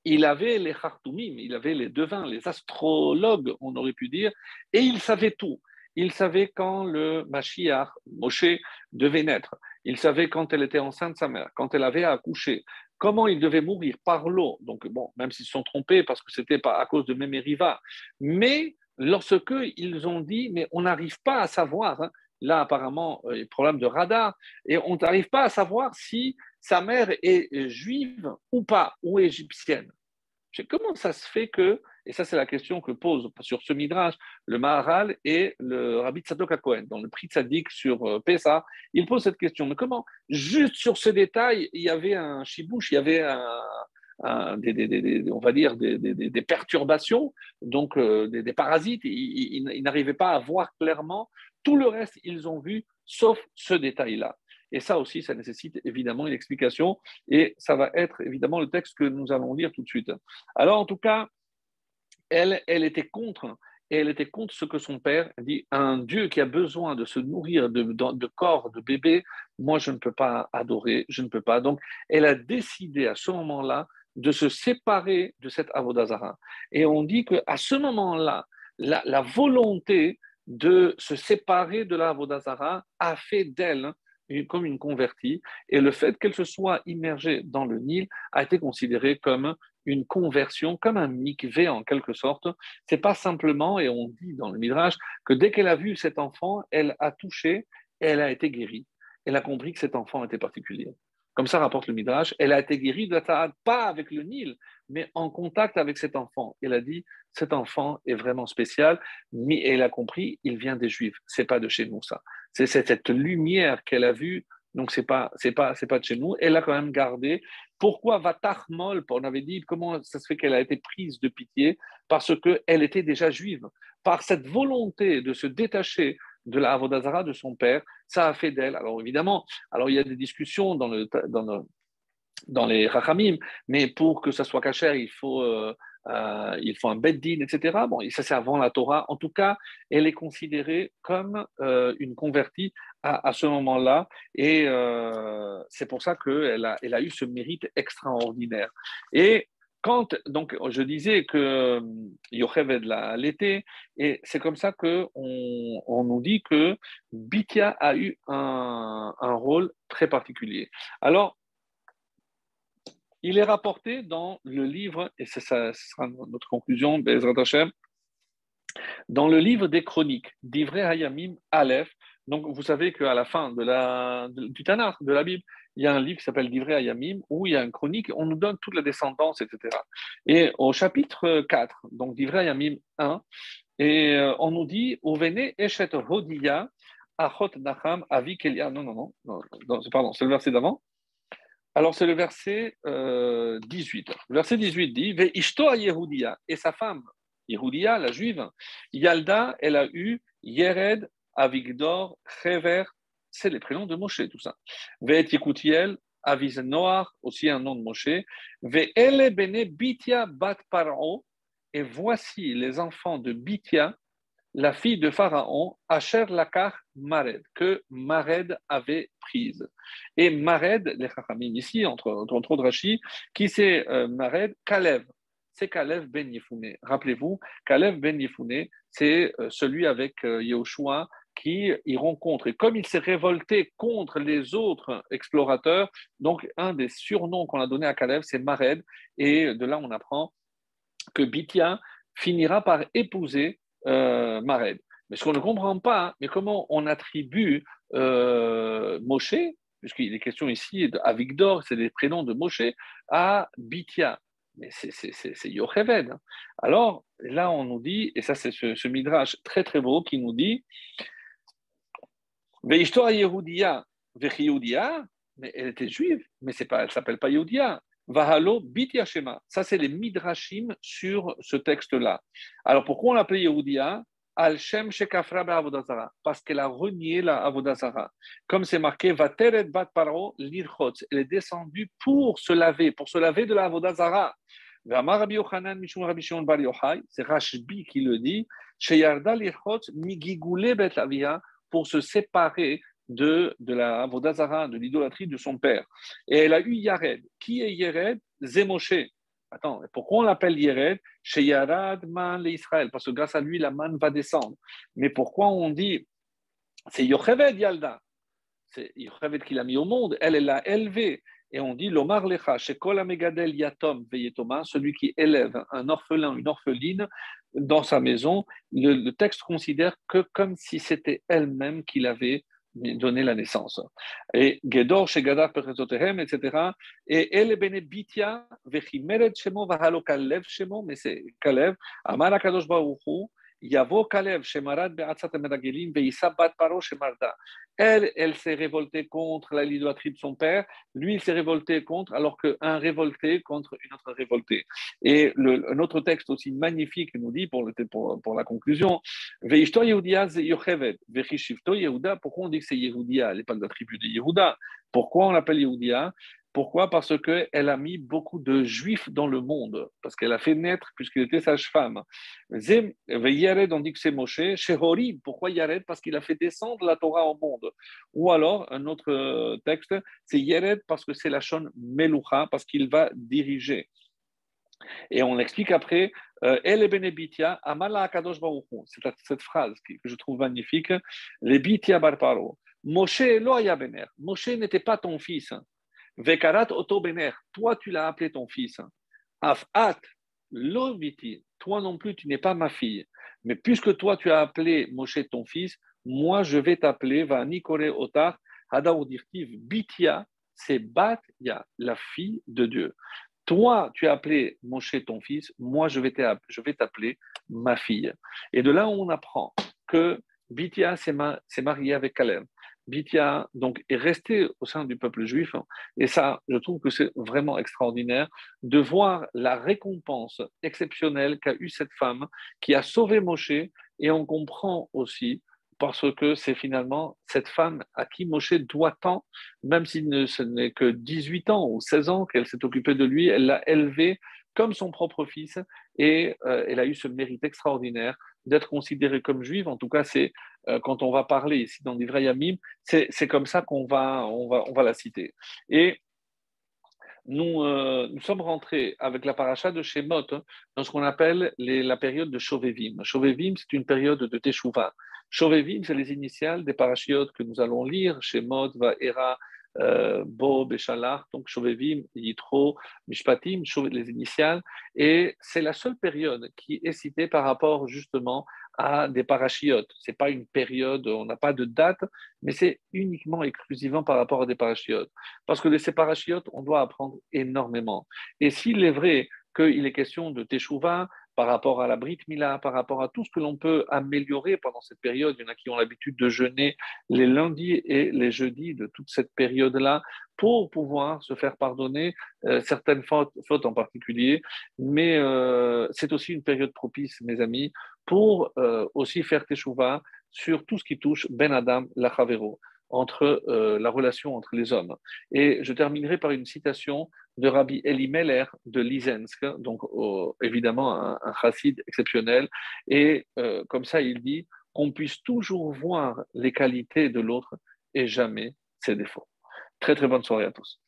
il avait les Khartoumim, il avait les devins, les astrologues, on aurait pu dire, et il savait tout. Il savait quand le Mashiach, Moshe, devait naître. Il savait quand elle était enceinte sa mère, quand elle avait accouché, comment il devait mourir? Par l'eau. Donc, bon, même s'ils se sont trompés parce que c'était pas à cause de Mémériva. Mais lorsque ils ont dit, mais on n'arrive pas à savoir, hein, là apparemment, a problème de radar, et on n'arrive pas à savoir si sa mère est juive ou pas, ou égyptienne. Comment ça se fait que, et ça c'est la question que pose sur ce midrash le Maharal et le Rabbi Tzadok Cohen, dans le prix Tzadik sur euh, Pessa, il pose cette question. Mais comment, juste sur ce détail, il y avait un chibouche, il y avait des, on va dire des, perturbations, donc euh, des, parasites, ils n'arrivaient pas à voir clairement. Tout le reste, ils ont vu, sauf ce détail-là. Et ça aussi, ça nécessite évidemment une explication. Et ça va être évidemment le texte que nous allons lire tout de suite. Alors, en tout cas, elle, était contre. Et elle était contre ce que son père dit, un Dieu qui a besoin de se nourrir de, corps de bébé, moi je ne peux pas adorer, je ne peux pas. Donc elle a décidé à ce moment-là de se séparer de cette Avodazara. Et on dit qu'à ce moment-là, la, volonté de se séparer de la Avodazara a fait d'elle comme une convertie, et le fait qu'elle se soit immergée dans le Nil a été considéré comme une conversion, comme un mikvé en quelque sorte. C'est pas simplement, et on dit dans le Midrash, que dès qu'elle a vu cet enfant, elle a touché elle a été guérie. Elle a compris que cet enfant était particulier. Comme ça rapporte le Midrash, elle a été guérie de la pas avec le Nil, mais en contact avec cet enfant. Elle a dit, cet enfant est vraiment spécial, mais elle a compris, il vient des Juifs, c'est pas de chez nous ça. C'est cette lumière qu'elle a vue, donc c'est pas c'est pas pas de chez nous. Elle a quand même gardé. Pourquoi va Mol On avait dit comment ça se fait qu'elle a été prise de pitié parce que elle était déjà juive. Par cette volonté de se détacher de la Avodazara de son père, ça a fait d'elle. Alors évidemment, alors il y a des discussions dans, dans, dans les Rachamim, mais pour que ça soit caché, il faut, euh, euh, il faut un beddin, etc. Bon, ça c'est avant la Torah. En tout cas, elle est considérée comme euh, une convertie à, ce moment-là, et c'est pour ça qu'elle a, elle a eu ce mérite extraordinaire. Et quand, donc, je disais que euh, Yocheved l'a l'été, et c'est comme ça qu'on on nous dit que Bithia a eu un, un, rôle très particulier. Alors, il est rapporté dans le livre, et ça, ça sera notre conclusion, dans le livre des chroniques d'Ivré Hayamim Aleph, donc vous savez qu'à la fin de la, du Tanakh, de la Bible, il y a un livre qui s'appelle Livré à Yamim, où il y a une chronique, on nous donne toute la descendance, etc. Et au chapitre 4, donc Livré à Yamim 1, et euh, on nous dit, Ovene Eshet Hodiya, Achot Nacham, Avi. Non, non, non, non, pardon, c'est le verset d'avant. Alors, c'est le verset 18. Euh, le verset 18 dit Ve Ishto Yehudia, et sa femme, Yehudia, la juive, Yalda, elle a eu Yered, Avigdor, Chever, c'est les prénoms de Moshe, tout ça. Ve'et Yekutiel, Aviz aussi un nom de Moshe. Ve'ele bene Bitia bat Paro, et voici les enfants de Bitia, la fille de Pharaon, Asher Lakar Mared, que Mared avait prise. Et Mared, les Chachamim ici, entre, autres Rashi, qui c'est euh, Mared? Kalev. C'est Kalev ben Yefune. Rappelez-vous, Kalev ben Yefune, c'est euh, celui avec euh, Yehoshua qui y rencontre. Et comme il s'est révolté contre les autres explorateurs, donc un des surnoms qu'on a donné à Caleb, c'est Mared. Et de là, on apprend que Bithia finira par épouser euh. Mais ce qu'on ne comprend pas, mais comment on attribue euh, Moshe, puisqu'il est question ici d'Avigdor, c'est des prénoms de Moshe, à Bithia. Mais c'est Yocheved. Alors là, on nous dit, et ça c'est ce, ce, midrash très très beau qui nous dit mais elle était juive, mais pas, elle s'appelle pas Yehudia. Vahalo bit Shema. Ça, c'est les midrashim sur ce texte-là. Alors, pourquoi on l'appelait Yehudia? Al-Shem Shekafra Avodazara, parce qu'elle a renié la Avodazara. Comme c'est marqué, Vateret Bat Paro Lirchotz. Elle est descendue pour se laver, pour se laver de la Avodazara. C'est Rashbi qui le dit, Sheyarda Lirchotz Migigule Bet pour se séparer de, de la Vodazara, de l'idolâtrie de son père. Et elle a eu Yared. Qui est Yared? Zemoshe. Attends, pourquoi on l'appelle Yared? Chez Man l'Israël, parce que grâce à lui, la manne va descendre. Mais pourquoi on dit c'est Yocheved Yalda C'est Yocheved qui l'a mis au monde, elle, l'a élevé. Et on dit Lomar Lecha, chez Megadel Yatom Veyetoma, celui qui élève un orphelin, une orpheline dans sa maison, le, texte considère que comme si c'était elle-même qui l'avait donné la naissance. Et Gedor, chez Gadar, etc. Et elle est Benebitia, Vechimeret Shemo, Vahalo Kalev Shemo, mais c'est Kalev, Amara Kadosh Baruchu, Yavo Kalev, Shemarad Be'atzat Medagelim, Veissa Bat Paro, Shemarda. Elle, elle s'est révoltée contre la l'idolâtrie de son père. Lui, il s'est révolté contre, alors qu'un révolté contre une autre révoltée. Et le, un autre texte aussi magnifique nous dit, pour, la conclusion, Veishto Yehudia Yochevet, Vechishivto Yehuda. Pourquoi on dit que c'est Yehudia, elle n'est pas de la tribu de Yehuda? Pourquoi on l'appelle Yehudia? Pourquoi? Parce qu'elle a mis beaucoup de juifs dans le monde, parce qu'elle a fait naître, puisqu'il était sage-femme. Yared, on dit que c'est Moshe. Horib, pourquoi Yared? Parce qu'il a fait descendre la Torah au monde. Ou alors, un autre euh, texte, c'est Yared parce que c'est la chaîne Melucha, parce qu'il va diriger. Et on explique après, euh, El Benebitia, Amala Akadosh C'est cette phrase que je trouve magnifique, les Bitia Barparo Moshe bener. Moshe n'était pas ton fils. Vekarat oto bener. Toi, tu l'as appelé ton fils. Afat loviti. Toi non plus, tu n'es pas ma fille. Mais puisque toi, tu as appelé Moshe ton fils, moi, je vais t'appeler, va Nikore Otar, Hadaoudirtiv, Bitia, c'est Batya, la fille de Dieu. Toi, tu as appelé Moshe ton fils, moi, je vais t'appeler ma fille. Et de là, on apprend que Bitia s'est marié avec Caleb. Bithia donc, est resté au sein du peuple juif. Et ça, je trouve que c'est vraiment extraordinaire de voir la récompense exceptionnelle qu'a eue cette femme qui a sauvé Moshe. Et on comprend aussi, parce que c'est finalement cette femme à qui Moshe doit tant, même si ce n'est que 18 ans ou 16 ans qu'elle s'est occupée de lui, elle l'a élevé comme son propre fils et euh, elle a eu ce mérite extraordinaire d'être considérée comme juive. En tout cas, c'est quand on va parler ici dans l'Ivraï Yamim, c'est comme ça qu'on va, on va, on va la citer. Et nous, euh, nous sommes rentrés avec la paracha de Shemot hein, dans ce qu'on appelle la période de Shovevim. Shovevim, c'est une période de Teshuvah. Shovevim, c'est les initiales des parachiotes que nous allons lire, Shemot, Vaera, euh, Bo, Beshalach, donc Shovevim, Yitro, Mishpatim, les initiales. Et c'est la seule période qui est citée par rapport justement à des parachiotes. Ce n'est pas une période, on n'a pas de date, mais c'est uniquement, exclusivement par rapport à des parachiotes. Parce que de ces parachiotes, on doit apprendre énormément. Et s'il est vrai qu'il est question de Teshuvah, par rapport à la Brit Mila, par rapport à tout ce que l'on peut améliorer pendant cette période. Il y en a qui ont l'habitude de jeûner les lundis et les jeudis de toute cette période-là pour pouvoir se faire pardonner euh, certaines fautes, en particulier. Mais euh, c'est aussi une période propice, mes amis, pour euh, aussi faire teshuva sur tout ce qui touche Ben Adam, la Chavero entre la relation entre les hommes. Et je terminerai par une citation de Rabbi Meller de Lizensk, donc évidemment un, un chassid exceptionnel. Et euh, comme ça, il dit qu'on puisse toujours voir les qualités de l'autre et jamais ses défauts. Très très bonne soirée à tous.